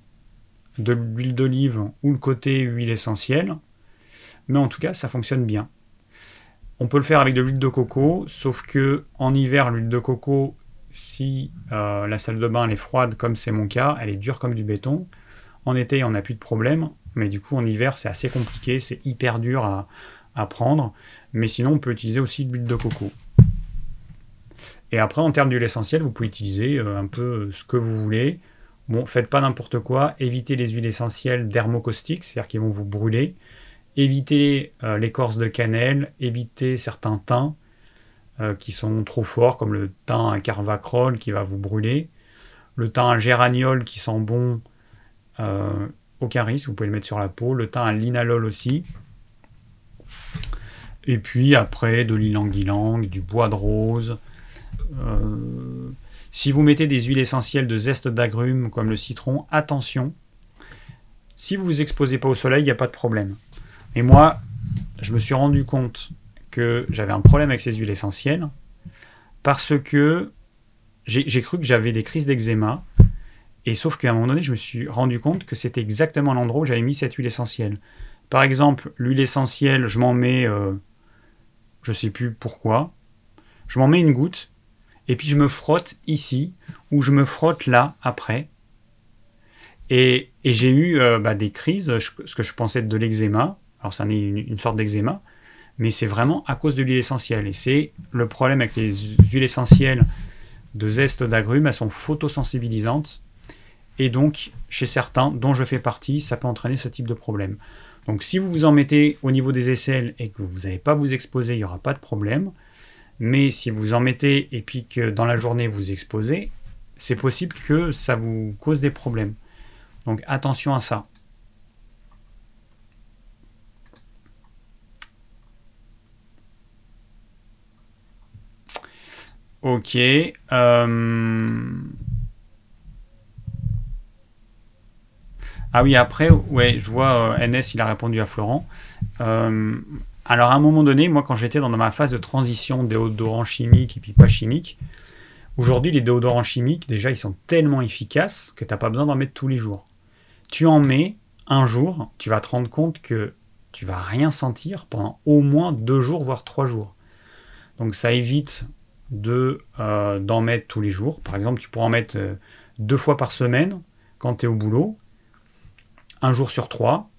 de l'huile d'olive ou le côté huile essentielle. Mais en tout cas, ça fonctionne bien. On peut le faire avec de l'huile de coco, sauf que en hiver, l'huile de coco, si euh, la salle de bain est froide, comme c'est mon cas, elle est dure comme du béton. En été, on n'a plus de problème, mais du coup, en hiver, c'est assez compliqué, c'est hyper dur à, prendre. Mais sinon, on peut utiliser aussi de l'huile de coco. Et après, en termes d'huile essentielle, vous pouvez utiliser euh, un peu ce que vous voulez. Bon, faites pas n'importe quoi. Évitez les huiles essentielles dermocaustiques, c'est-à-dire qui vont vous brûler. Évitez euh, l'écorce de cannelle. Évitez certains thym euh, qui sont trop forts, comme le thym à carvacrol qui va vous brûler. Le thym à géraniol qui sent bon, aucun risque, vous pouvez le mettre sur la peau. Le thym à linalol aussi. Et puis après, de l'ilang-ilang, du bois de rose. Euh, si vous mettez des huiles essentielles de zeste d'agrumes comme le citron, attention. Si vous vous exposez pas au soleil, il n'y a pas de problème. Et moi, je me suis rendu compte que j'avais un problème avec ces huiles essentielles parce que j'ai cru que j'avais des crises d'eczéma. Et sauf qu'à un moment donné, je me suis rendu compte que c'était exactement l'endroit où j'avais mis cette huile essentielle. Par exemple, l'huile essentielle, je m'en mets, euh, je sais plus pourquoi, je m'en mets une goutte, et puis je me frotte ici, ou je me frotte là après. Et, j'ai eu euh, bah, des crises, ce que je pensais être de l'eczéma, alors ça en est une, sorte d'eczéma, mais c'est vraiment à cause de l'huile essentielle. Et c'est le problème avec les huiles essentielles de zeste d'agrumes, elles sont photosensibilisantes, et donc chez certains, dont je fais partie, ça peut entraîner ce type de problème. Donc si vous vous en mettez au niveau des aisselles et que vous n'allez pas vous exposer, il n'y aura pas de problème. Mais si vous en mettez et puis que dans la journée vous exposez, c'est possible que ça vous cause des problèmes. Donc attention à ça. Ok. Euh, Ah oui, après, ouais, je vois euh, NS, il a répondu à Florent. Euh, alors à un moment donné, moi quand j'étais dans ma phase de transition déodorant chimique et puis pas chimique, aujourd'hui les déodorants chimiques, déjà ils sont tellement efficaces que tu n'as pas besoin d'en mettre tous les jours. Tu en mets un jour, tu vas te rendre compte que tu vas rien sentir pendant au moins deux jours, voire trois jours. Donc ça évite de euh, d'en mettre tous les jours. Par exemple, tu pourras en mettre deux fois par semaine quand tu es au boulot un jour sur trois.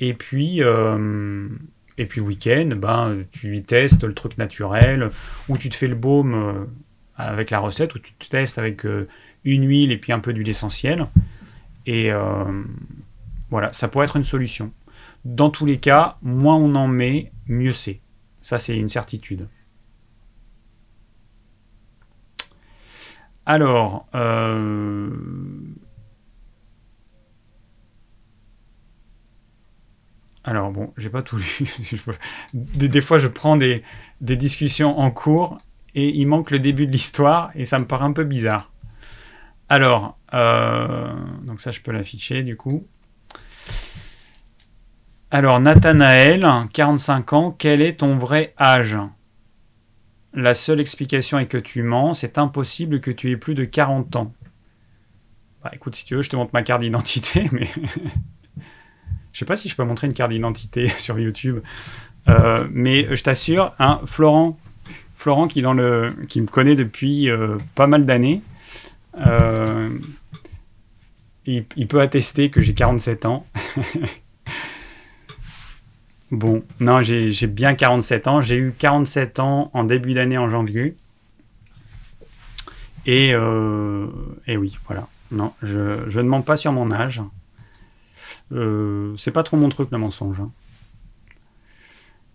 Et puis, euh, et puis week-end, ben, tu testes le truc naturel, ou tu te fais le baume euh, avec la recette, ou tu te testes avec euh, une huile et puis un peu d'huile essentielle. Et voilà, ça pourrait être une solution. Dans tous les cas, moins on en met, mieux c'est. Ça, c'est une certitude. Alors, Alors bon, j'ai pas tout lu. des, fois, je prends des, discussions en cours et il manque le début de l'histoire et ça me paraît un peu bizarre. Alors, euh, donc ça, je peux l'afficher du coup. Alors, Nathanaël, 45 ans, quel est ton vrai âge? La seule explication est que tu mens, c'est impossible que tu aies plus de 40 ans. Bah écoute, si tu veux, je te montre ma carte d'identité, mais je sais pas si je peux montrer une carte d'identité sur YouTube, euh, mais je t'assure, hein, Florent, Florent qui me connaît depuis euh, pas mal d'années, euh, il, peut attester que j'ai 47 ans. bon, non, j'ai bien 47 ans. J'ai eu 47 ans en début d'année en janvier. Et, et oui, voilà. Non, je, je ne mens pas sur mon âge. Euh, c'est pas trop mon truc le mensonge. Hein.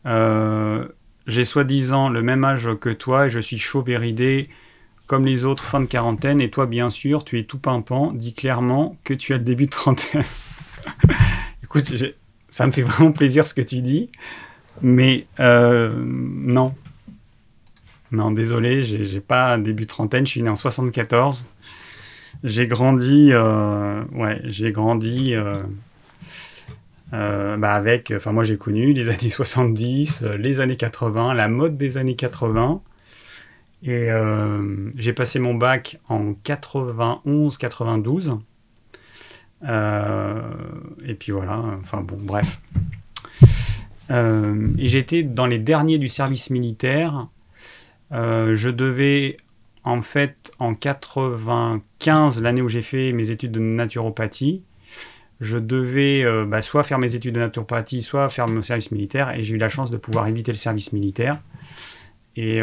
Euh, j'ai soi-disant le même âge que toi et je suis chaud véridé comme les autres fin de quarantaine et toi bien sûr tu es tout pimpant, dis clairement que tu as le début de trentaine. Écoute, ça me fait vraiment plaisir ce que tu dis, mais euh, non. Non, désolé, j'ai pas début de trentaine, je suis né en 74. J'ai grandi, ouais, j'ai grandi bah avec, enfin moi j'ai connu les années 70, euh, les années 80, la mode des années 80. Et euh, j'ai passé mon bac en 91-92. et puis voilà, enfin bon, bref. et j'étais dans les derniers du service militaire. je devais, en fait, en 95, l'année où j'ai fait mes études de naturopathie, je devais bah, soit faire mes études de naturopathie, soit faire mon service militaire, et j'ai eu la chance de pouvoir éviter le service militaire. Et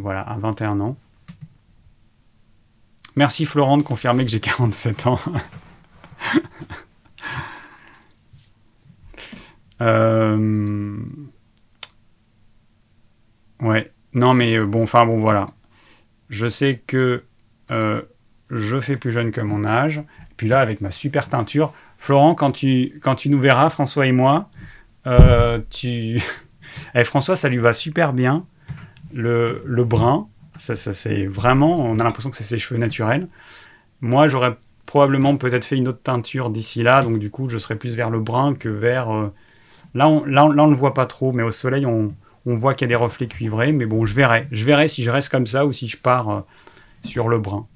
voilà, à 21 ans. Merci Florent de confirmer que j'ai 47 ans. Euh, ouais. Non, mais euh, bon, enfin bon, voilà. Je sais que euh, je fais plus jeune que mon âge. Puis là, avec ma super teinture, Florent, quand tu, nous verras, François et moi, tu. Eh, François, ça lui va super bien. Le, brun, ça, c'est vraiment. On a l'impression que c'est ses cheveux naturels. Moi, j'aurais probablement peut-être fait une autre teinture d'ici là, donc du coup, je serais plus vers le brun que vers Là, on, là, on, le voit pas trop, mais au soleil, on, voit qu'il y a des reflets cuivrés. Mais bon, je verrai. Je verrai si je reste comme ça ou si je pars euh, sur le brun.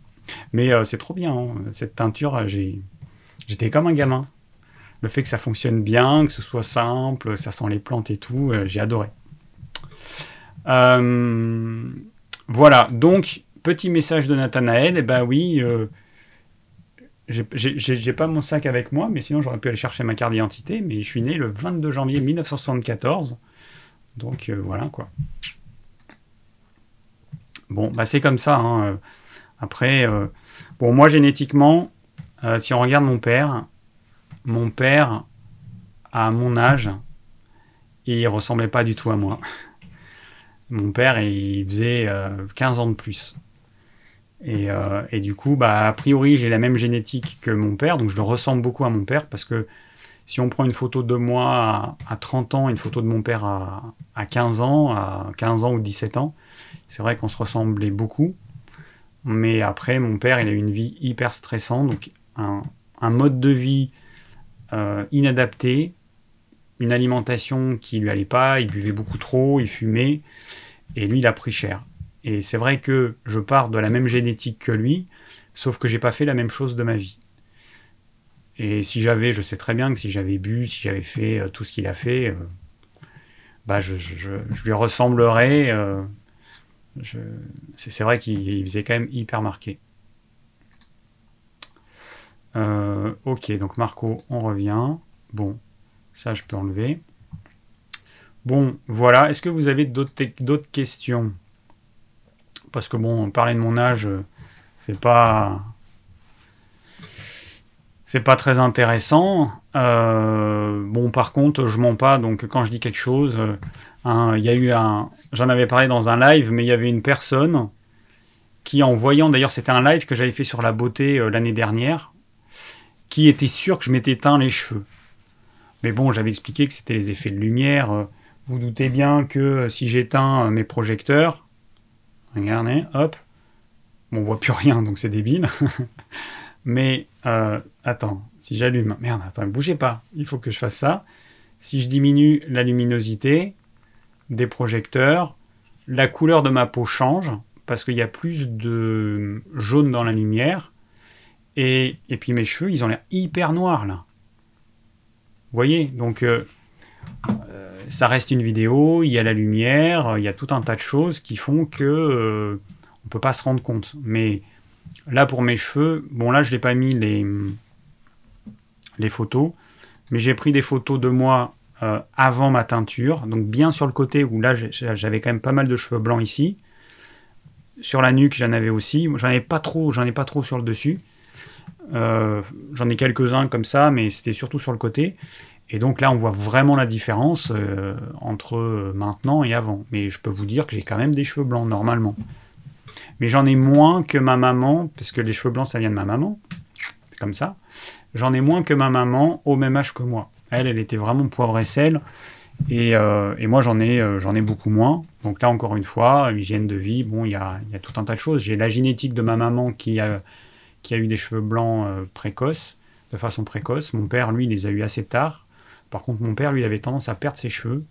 Mais euh, c'est trop bien. Hein. Cette teinture, euh, j'étais comme un gamin. Le fait que ça fonctionne bien, que ce soit simple, ça sent les plantes et tout, j'ai adoré. voilà, donc, petit message de Nathanaël. Eh ben oui, j'ai pas mon sac avec moi, mais sinon j'aurais pu aller chercher ma carte d'identité. Mais je suis né le 22 janvier 1974. Donc euh, voilà quoi. Bon, bah c'est comme ça. Hein. Après, euh, bon, moi génétiquement, euh, si on regarde mon père, mon père, à mon âge, il ressemblait pas du tout à moi. Mon père, il faisait 15 ans de plus. Euh, et, du coup, bah, a priori, j'ai la même génétique que mon père, donc je le ressemble beaucoup à mon père, parce que si on prend une photo de moi à, 30 ans, une photo de mon père à, 15 ans, à 15 ans ou 17 ans, c'est vrai qu'on se ressemblait beaucoup. Mais après, mon père, il a eu une vie hyper stressante, donc un, mode de vie euh, inadapté, une alimentation qui lui allait pas, il buvait beaucoup trop, il fumait, et lui, il a pris cher. Et c'est vrai que je pars de la même génétique que lui, sauf que j'ai pas fait la même chose de ma vie. Et si j'avais, je sais très bien que si j'avais bu, si j'avais fait euh, tout ce qu'il a fait, euh, bah je, lui ressemblerais. C'est vrai qu'il faisait quand même hyper marqué. Ok, donc Marco, on revient. Bon, ça je peux enlever. Bon, voilà. Est-ce que vous avez d'autres questions? Parce que bon, parler de mon âge, euh, c'est pas. Pas très intéressant. Euh, bon, par contre, je mens pas, donc quand je dis quelque chose, euh, il y a eu un. J'en avais parlé dans un live, mais il y avait une personne qui, en voyant, d'ailleurs, c'était un live que j'avais fait sur la beauté l'année dernière, qui était sûr que je m'étais teint les cheveux. Mais bon, j'avais expliqué que c'était les effets de lumière. Vous doutez bien que si j'éteins mes projecteurs, Regardez, hop. Bon, on voit plus rien, donc c'est débile. Mais, euh, attends, si j'allume... Merde, attends, bougez pas. Il faut que je fasse ça. Si je diminue la luminosité des projecteurs, la couleur de ma peau change parce qu'il y a plus de jaune dans la lumière. Et, puis mes cheveux, ils ont l'air hyper noirs là. Vous voyez Donc, euh, ça reste une vidéo, il y a la lumière, il y a tout un tas de choses qui font que euh, on peut pas se rendre compte. Mais là pour mes cheveux, bon là je n'ai pas mis les, photos, mais j'ai pris des photos de moi euh, avant ma teinture, donc bien sur le côté où là j'avais quand même pas mal de cheveux blancs ici. Sur la nuque j'en avais aussi, j'en pas trop, j'en ai pas trop sur le dessus. Euh, j'en ai quelques-uns comme ça, mais c'était surtout sur le côté. Et donc là, on voit vraiment la différence euh, entre maintenant et avant. Mais je peux vous dire que j'ai quand même des cheveux blancs normalement. Mais j'en ai moins que ma maman, parce que les cheveux blancs, ça vient de ma maman. C'est comme ça. J'en ai moins que ma maman au même âge que moi. Elle, elle était vraiment poivre et sel. Et, euh, moi, j'en ai, euh, j'en ai beaucoup moins. Donc là, encore une fois, hygiène de vie, bon, il y a, y a, tout un tas de choses. J'ai la génétique de ma maman qui a, qui a eu des cheveux blancs précoces, de façon précoce. Mon père, lui, les a eu assez tard. Par contre, mon père, lui, avait tendance à perdre ses cheveux.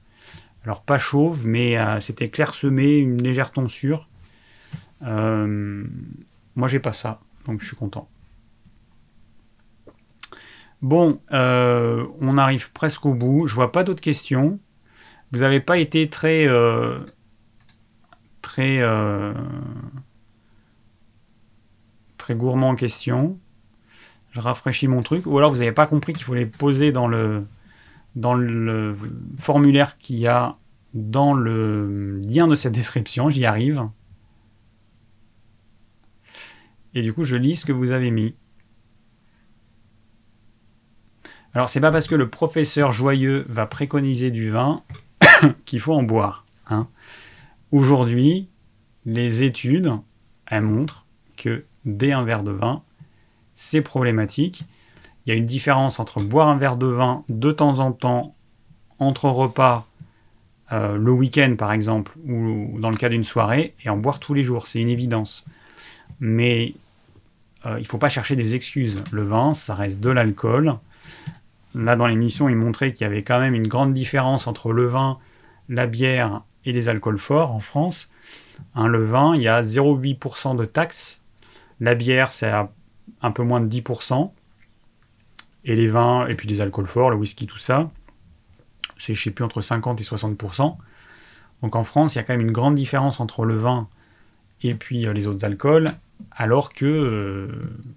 Alors, pas chauve, mais euh, c'était clairsemé, une légère tonsure. Euh, moi, j'ai pas ça, donc je suis content. Bon, euh, on arrive presque au bout. Je vois pas d'autres questions. Vous n'avez pas été très. très. Très gourmand en questions. Je rafraîchis mon truc. Ou alors vous n'avez pas compris qu'il faut les poser dans le, dans le formulaire qu'il y a dans le lien de cette description. J'y arrive. Et du coup, je lis ce que vous avez mis. Alors, c'est pas parce que le professeur joyeux va préconiser du vin qu'il faut en boire. Hein. Aujourd'hui, les études, elles montrent que dès un verre de vin, c'est problématique. Il y a une différence entre boire un verre de vin de temps en temps entre repas, euh, le week-end par exemple, ou dans le cas d'une soirée, et en boire tous les jours. C'est une évidence. Mais euh, il ne faut pas chercher des excuses. Le vin, ça reste de l'alcool. Là, dans l'émission, il montrait qu'il y avait quand même une grande différence entre le vin, la bière et les alcools forts en France. Hein, le vin, il y a 0,8% de taxes. La bière, c'est un peu moins de 10%. Et les vins, et puis les alcools forts, le whisky, tout ça, c'est, je sais plus, entre 50 et 60%. Donc en France, il y a quand même une grande différence entre le vin et puis euh, les autres alcools alors que euh,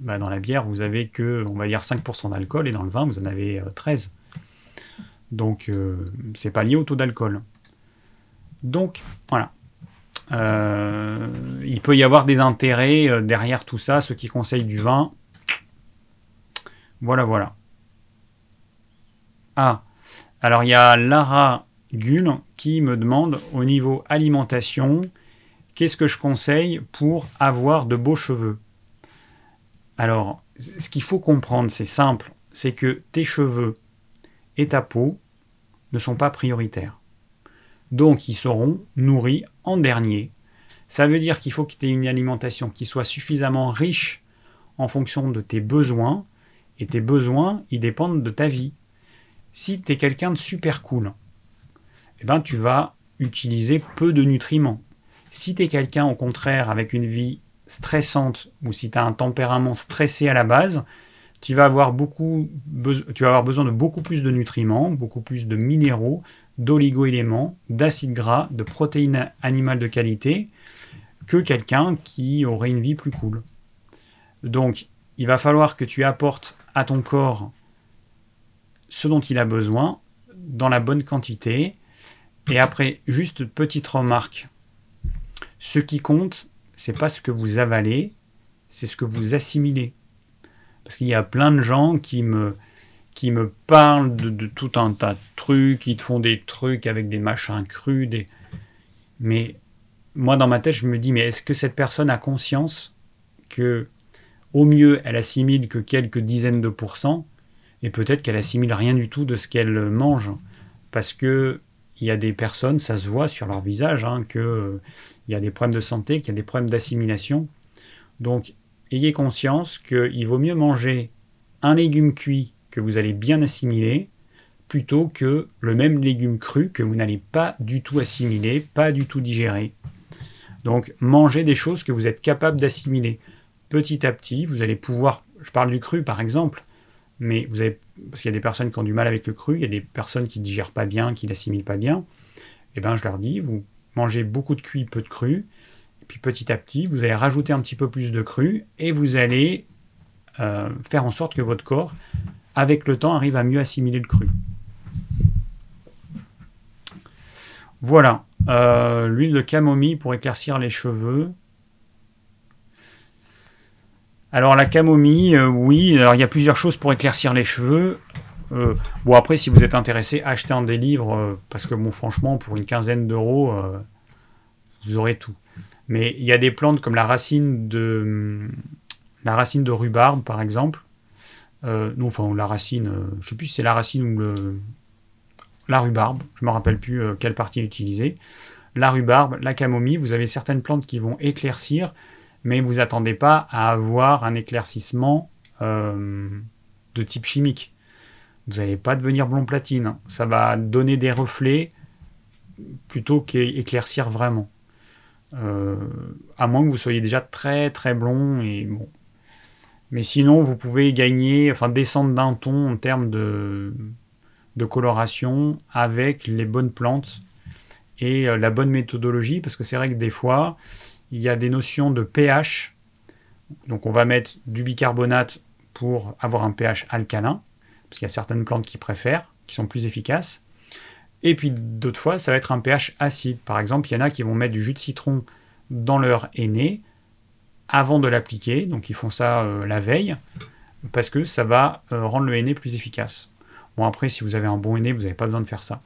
bah, dans la bière, vous avez que, on va dire, 5% d'alcool, et dans le vin, vous en avez 13. Euh, Donc, c'est pas lié au taux d'alcool. Donc, voilà. Il peut y avoir des intérêts derrière tout ça, ceux qui conseillent du vin. Voilà, voilà. Ah, alors il y a Lara Gull qui me demande au niveau alimentation, Qu'est-ce que je conseille pour avoir de beaux cheveux? Alors, ce qu'il faut comprendre, c'est simple, c'est que tes cheveux et ta peau ne sont pas prioritaires. Donc, ils seront nourris en dernier. Ça veut dire qu'il faut que tu aies une alimentation qui soit suffisamment riche en fonction de tes besoins. Et tes besoins, ils dépendent de ta vie. Si tu es quelqu'un de super cool, eh ben, tu vas utiliser peu de nutriments. Si tu es quelqu'un au contraire avec une vie stressante ou si tu as un tempérament stressé à la base, tu vas, avoir beaucoup, tu vas avoir besoin de beaucoup plus de nutriments, beaucoup plus de minéraux, d'oligo-éléments, d'acides gras, de protéines animales de qualité que quelqu'un qui aurait une vie plus cool. Donc, il va falloir que tu apportes à ton corps ce dont il a besoin dans la bonne quantité. Et après, juste petite remarque ce qui compte, c'est pas ce que vous avalez, c'est ce que vous assimilez. Parce qu'il y a plein de gens qui me, qui me parlent de, tout un tas de trucs, qui te font des trucs avec des machins crus, des... mais moi dans ma tête je me dis mais est-ce que cette personne a conscience que au mieux elle assimile que quelques dizaines de pourcents et peut-être qu'elle assimile rien du tout de ce qu'elle mange? Parce que il y a des personnes, ça se voit sur leur visage, hein, que il y a des problèmes de santé, qu'il y a des problèmes d'assimilation. Donc, ayez conscience qu'il vaut mieux manger un légume cuit que vous allez bien assimiler plutôt que le même légume cru que vous n'allez pas du tout assimiler, pas du tout digérer. Donc, mangez des choses que vous êtes capable d'assimiler. Petit à petit, vous allez pouvoir, je parle du cru par exemple, mais vous avez, parce qu'il y a des personnes qui ont du mal avec le cru, il y a des personnes qui ne digèrent pas bien, qui l'assimilent pas bien, et eh bien je leur dis, vous mangez beaucoup de cuit, peu de cru. Et puis petit à petit, vous allez rajouter un petit peu plus de cru et vous allez euh, faire en sorte que votre corps, avec le temps, arrive à mieux assimiler le cru. Voilà. Euh, l'huile de camomille pour éclaircir les cheveux. Alors la camomille, euh, oui, alors il y a plusieurs choses pour éclaircir les cheveux. Euh, bon, après, si vous êtes intéressé, achetez un des livres, parce que, bon, franchement, pour une quinzaine d'euros, vous aurez tout. Mais il y a des plantes comme la racine de, la racine de rhubarbe, par exemple. Non, enfin, la racine, je sais plus si c'est la racine ou le, la rhubarbe, je me rappelle plus quelle partie utiliser. La rhubarbe, la camomille, vous avez certaines plantes qui vont éclaircir, mais vous attendez pas à avoir un éclaircissement de type chimique vous n'allez pas devenir blond platine. Ça va donner des reflets plutôt qu'éclaircir vraiment. Euh, à moins que vous soyez déjà très très blond et bon. Mais sinon, vous pouvez gagner, enfin descendre d'un ton en termes de, de coloration avec les bonnes plantes et euh, la bonne méthodologie, parce que c'est vrai que des fois, il y a des notions de pH. Donc on va mettre du bicarbonate pour avoir un pH alcalin, parce qu'il y a certaines plantes qui préfèrent, qui sont plus efficaces. Et puis d'autres fois, ça va être un pH acide. Par exemple, il y en a qui vont mettre du jus de citron dans leur aîné avant de l'appliquer, donc ils font ça euh, la veille, parce que ça va euh, rendre le aîné plus efficace. Bon après, si vous avez un bon aîné, vous n'avez pas besoin de faire ça.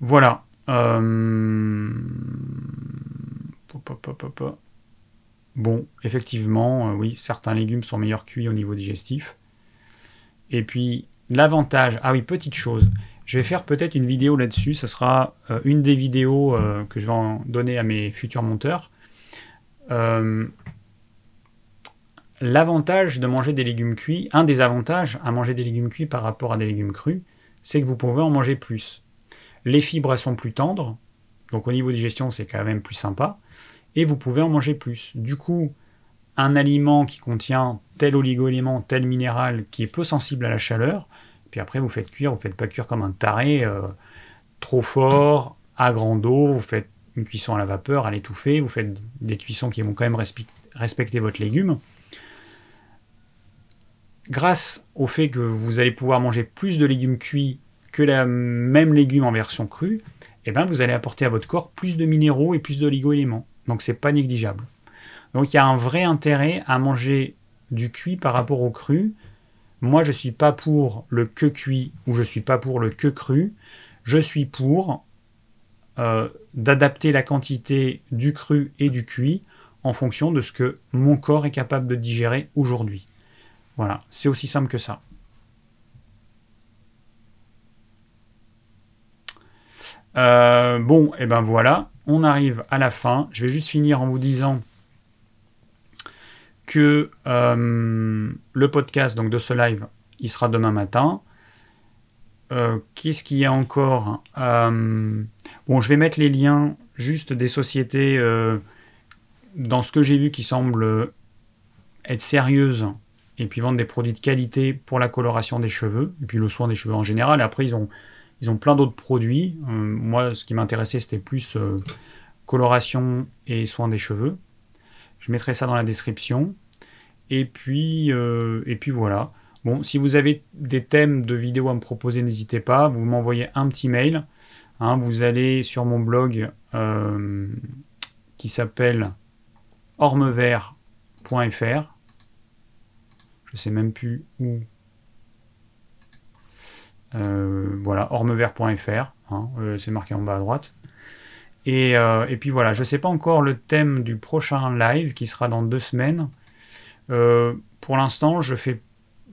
Voilà. Euh, bon, effectivement, oui, certains légumes sont meilleurs cuits au niveau digestif. Et puis, l'avantage, ah oui, petite chose, je vais faire peut-être une vidéo là-dessus. Ce sera euh, une des vidéos euh, que je vais en donner à mes futurs monteurs. Euh, l'avantage de manger des légumes cuits, un des avantages à manger des légumes cuits par rapport à des légumes crus, c'est que vous pouvez en manger plus. Les fibres sont plus tendres, donc au niveau digestion c'est quand même plus sympa, et vous pouvez en manger plus. Du coup, un aliment qui contient tel oligo-élément, tel minéral qui est peu sensible à la chaleur, puis après, vous faites cuire, vous faites pas cuire comme un taré, euh, trop fort, à grande eau, vous faites une cuisson à la vapeur, à l'étouffer, vous faites des cuissons qui vont quand même respecter votre légume. Grâce au fait que vous allez pouvoir manger plus de légumes cuits que la même légume en version crue, eh ben vous allez apporter à votre corps plus de minéraux et plus d'oligo-éléments. Donc c'est pas négligeable. Donc il y a un vrai intérêt à manger du cuit par rapport au cru, moi, je ne suis pas pour le que cuit ou je ne suis pas pour le que cru. Je suis pour euh, d'adapter la quantité du cru et du cuit en fonction de ce que mon corps est capable de digérer aujourd'hui. Voilà, c'est aussi simple que ça. Euh, bon, et ben voilà, on arrive à la fin. Je vais juste finir en vous disant que euh, le podcast donc de ce live, il sera demain matin. Euh, qu'est-ce qu'il y a encore euh, Bon, je vais mettre les liens juste des sociétés dans ce que j'ai vu qui semblent être sérieuses et puis vendre des produits de qualité pour la coloration des cheveux et puis le soin des cheveux en général. Et après, ils ont, ils ont plein d'autres produits. moi, ce qui m'intéressait, c'était plus coloration et soin des cheveux. Je mettrai ça dans la description. Et puis, euh, et puis voilà. Bon, si vous avez des thèmes de vidéos à me proposer, n'hésitez pas. Vous m'envoyez un petit mail. Hein. vous allez sur mon blog euh, qui s'appelle ormevert.fr. Je sais même plus où. Euh, voilà, ormevert.fr. Hein. c'est marqué en bas à droite. Euh, et, puis voilà, je ne sais pas encore le thème du prochain live qui sera dans deux semaines. Euh, pour l'instant, je fais,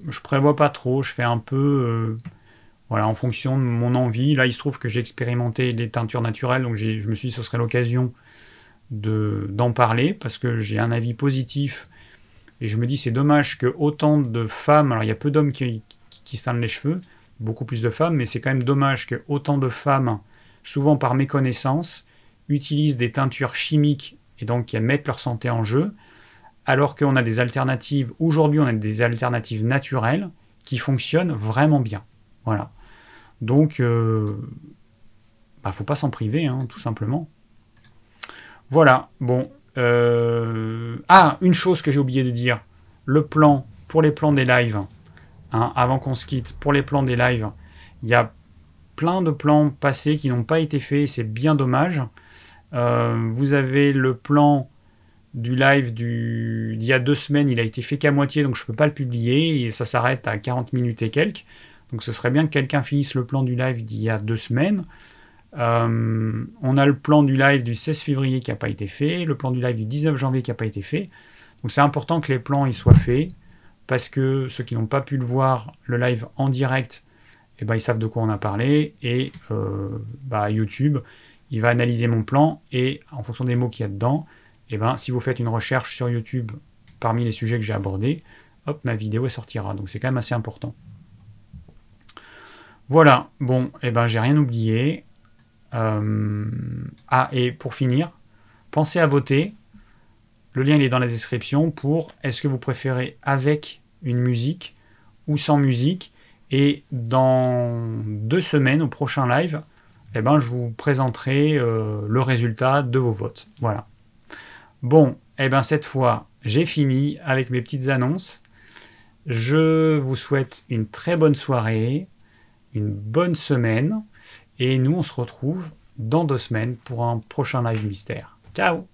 je prévois pas trop. Je fais un peu, euh, voilà, en fonction de mon envie. Là, il se trouve que j'ai expérimenté les teintures naturelles, donc je me suis dit que ce serait l'occasion d'en parler parce que j'ai un avis positif. Et je me dis c'est dommage que autant de femmes, alors il y a peu d'hommes qui, qui, se les cheveux, beaucoup plus de femmes, mais c'est quand même dommage que autant de femmes, souvent par méconnaissance, utilisent des teintures chimiques et donc qui mettent leur santé en jeu, alors qu'on a des alternatives, aujourd'hui on a des alternatives naturelles qui fonctionnent vraiment bien. Voilà. Donc, il euh, ne bah, faut pas s'en priver, hein, tout simplement. Voilà, bon. Euh, ah, une chose que j'ai oublié de dire. Le plan, pour les plans des lives, hein, avant qu'on se quitte, pour les plans des lives, il y a plein de plans passés qui n'ont pas été faits, c'est bien dommage. Euh, vous avez le plan du live d'il y a deux semaines, il a été fait qu'à moitié, donc je ne peux pas le publier, et ça s'arrête à 40 minutes et quelques. Donc ce serait bien que quelqu'un finisse le plan du live d'il y a deux semaines. Euh, on a le plan du live du 16 février qui n'a pas été fait, le plan du live du 19 janvier qui n'a pas été fait. Donc c'est important que les plans soient faits, parce que ceux qui n'ont pas pu le voir, le live en direct, eh ben, ils savent de quoi on a parlé, et euh, bah, YouTube, il va analyser mon plan et en fonction des mots qu'il y a dedans, et eh ben, si vous faites une recherche sur YouTube parmi les sujets que j'ai abordés, hop, ma vidéo sortira. Donc c'est quand même assez important. Voilà, bon, et eh ben j'ai rien oublié. Euh, ah, et pour finir, pensez à voter. Le lien est dans la description pour est-ce que vous préférez avec une musique ou sans musique. Et dans deux semaines, au prochain live, eh ben, je vous présenterai euh, le résultat de vos votes. Voilà. Bon, eh ben, cette fois, j'ai fini avec mes petites annonces. Je vous souhaite une très bonne soirée, une bonne semaine, et nous on se retrouve dans deux semaines pour un prochain live mystère. Ciao